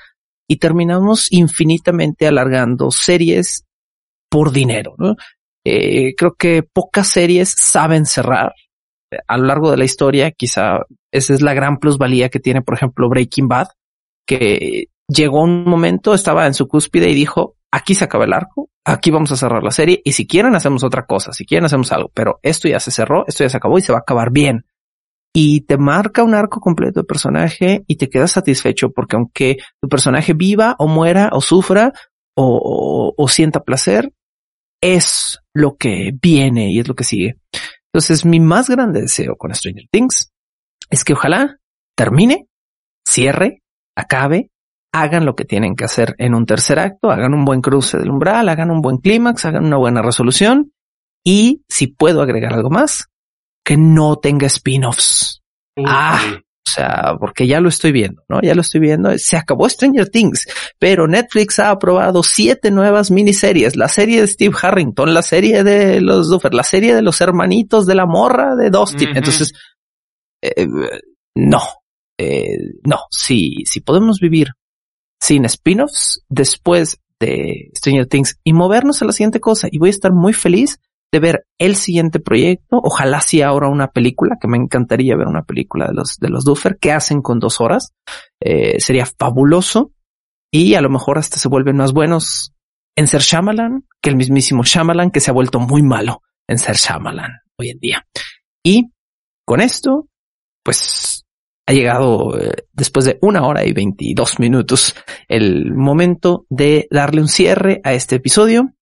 y terminamos infinitamente alargando series por dinero. Eh, creo que pocas series saben cerrar a lo largo de la historia. Quizá esa es la gran plusvalía que tiene, por ejemplo, Breaking Bad, que llegó un momento, estaba en su cúspide y dijo, aquí se acaba el arco, aquí vamos a cerrar la serie y si quieren hacemos otra cosa, si quieren hacemos algo, pero esto ya se cerró, esto ya se acabó y se va a acabar bien. Y te marca un arco completo de personaje y te quedas satisfecho porque aunque tu personaje viva o muera o sufra o sienta placer, es lo que viene y es lo que sigue. Entonces mi más grande deseo con Stranger Things es que ojalá termine, cierre, acabe hagan lo que tienen que hacer en un tercer acto, hagan un buen cruce del umbral, hagan un buen clímax, hagan una buena resolución y si puedo agregar algo más, que no tenga spin-offs. Ah, sea, porque ya lo estoy viendo, ¿no? Ya lo estoy viendo. Se acabó Stranger Things, pero Netflix ha aprobado siete nuevas miniseries. La serie de Steve Harrington, la serie de los Duffer, la serie de los hermanitos de la morra de Dustin. Entonces, eh, no, eh, no, si, si podemos vivir sin spin-offs después de Stranger Things y movernos a la siguiente cosa. Y voy a estar muy feliz de ver el siguiente proyecto. Ojalá sea ahora una película, que me encantaría ver una película de los, de los Duffer que hacen con dos horas. Eh, sería fabuloso. Y a lo mejor hasta se vuelven más buenos en ser Shyamalan que el mismísimo Shyamalan que se ha vuelto muy malo en ser Shyamalan hoy en día. Y con esto, pues ha llegado eh, después de una hora y veintidós minutos el momento de darle un cierre a este episodio.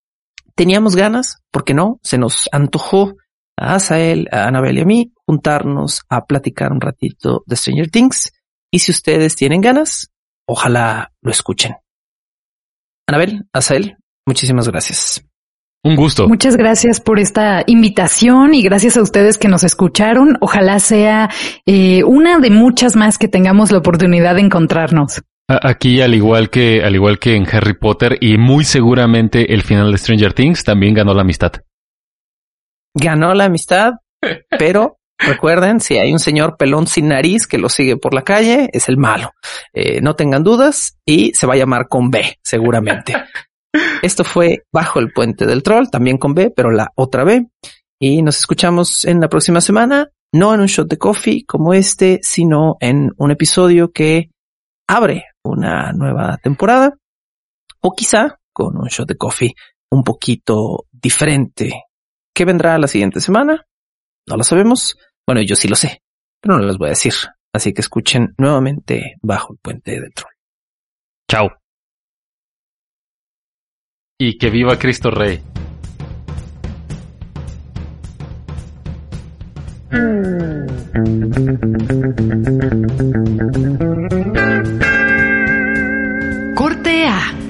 Teníamos ganas, porque no, se nos antojó a Asael, a Anabel y a mí juntarnos a platicar un ratito de Stranger Things. Y si ustedes tienen ganas, ojalá lo escuchen. Anabel, Asael, muchísimas gracias. Un gusto. Muchas gracias por esta invitación y gracias a ustedes que nos escucharon. Ojalá sea eh, una de muchas más que tengamos la oportunidad de encontrarnos. Aquí, al igual que, al igual que en Harry Potter y muy seguramente el final de Stranger Things, también ganó la amistad. Ganó la amistad, pero recuerden, si hay un señor pelón sin nariz que lo sigue por la calle, es el malo. Eh, no tengan dudas y se va a llamar con B, seguramente. Esto fue Bajo el Puente del Troll, también con B, pero la otra B. Y nos escuchamos en la próxima semana, no en un shot de coffee como este, sino en un episodio que abre una nueva temporada. O quizá con un shot de coffee un poquito diferente. ¿Qué vendrá la siguiente semana? No lo sabemos. Bueno, yo sí lo sé, pero no les voy a decir. Así que escuchen nuevamente Bajo el Puente del Troll. Chao y que viva Cristo Rey. Corte A.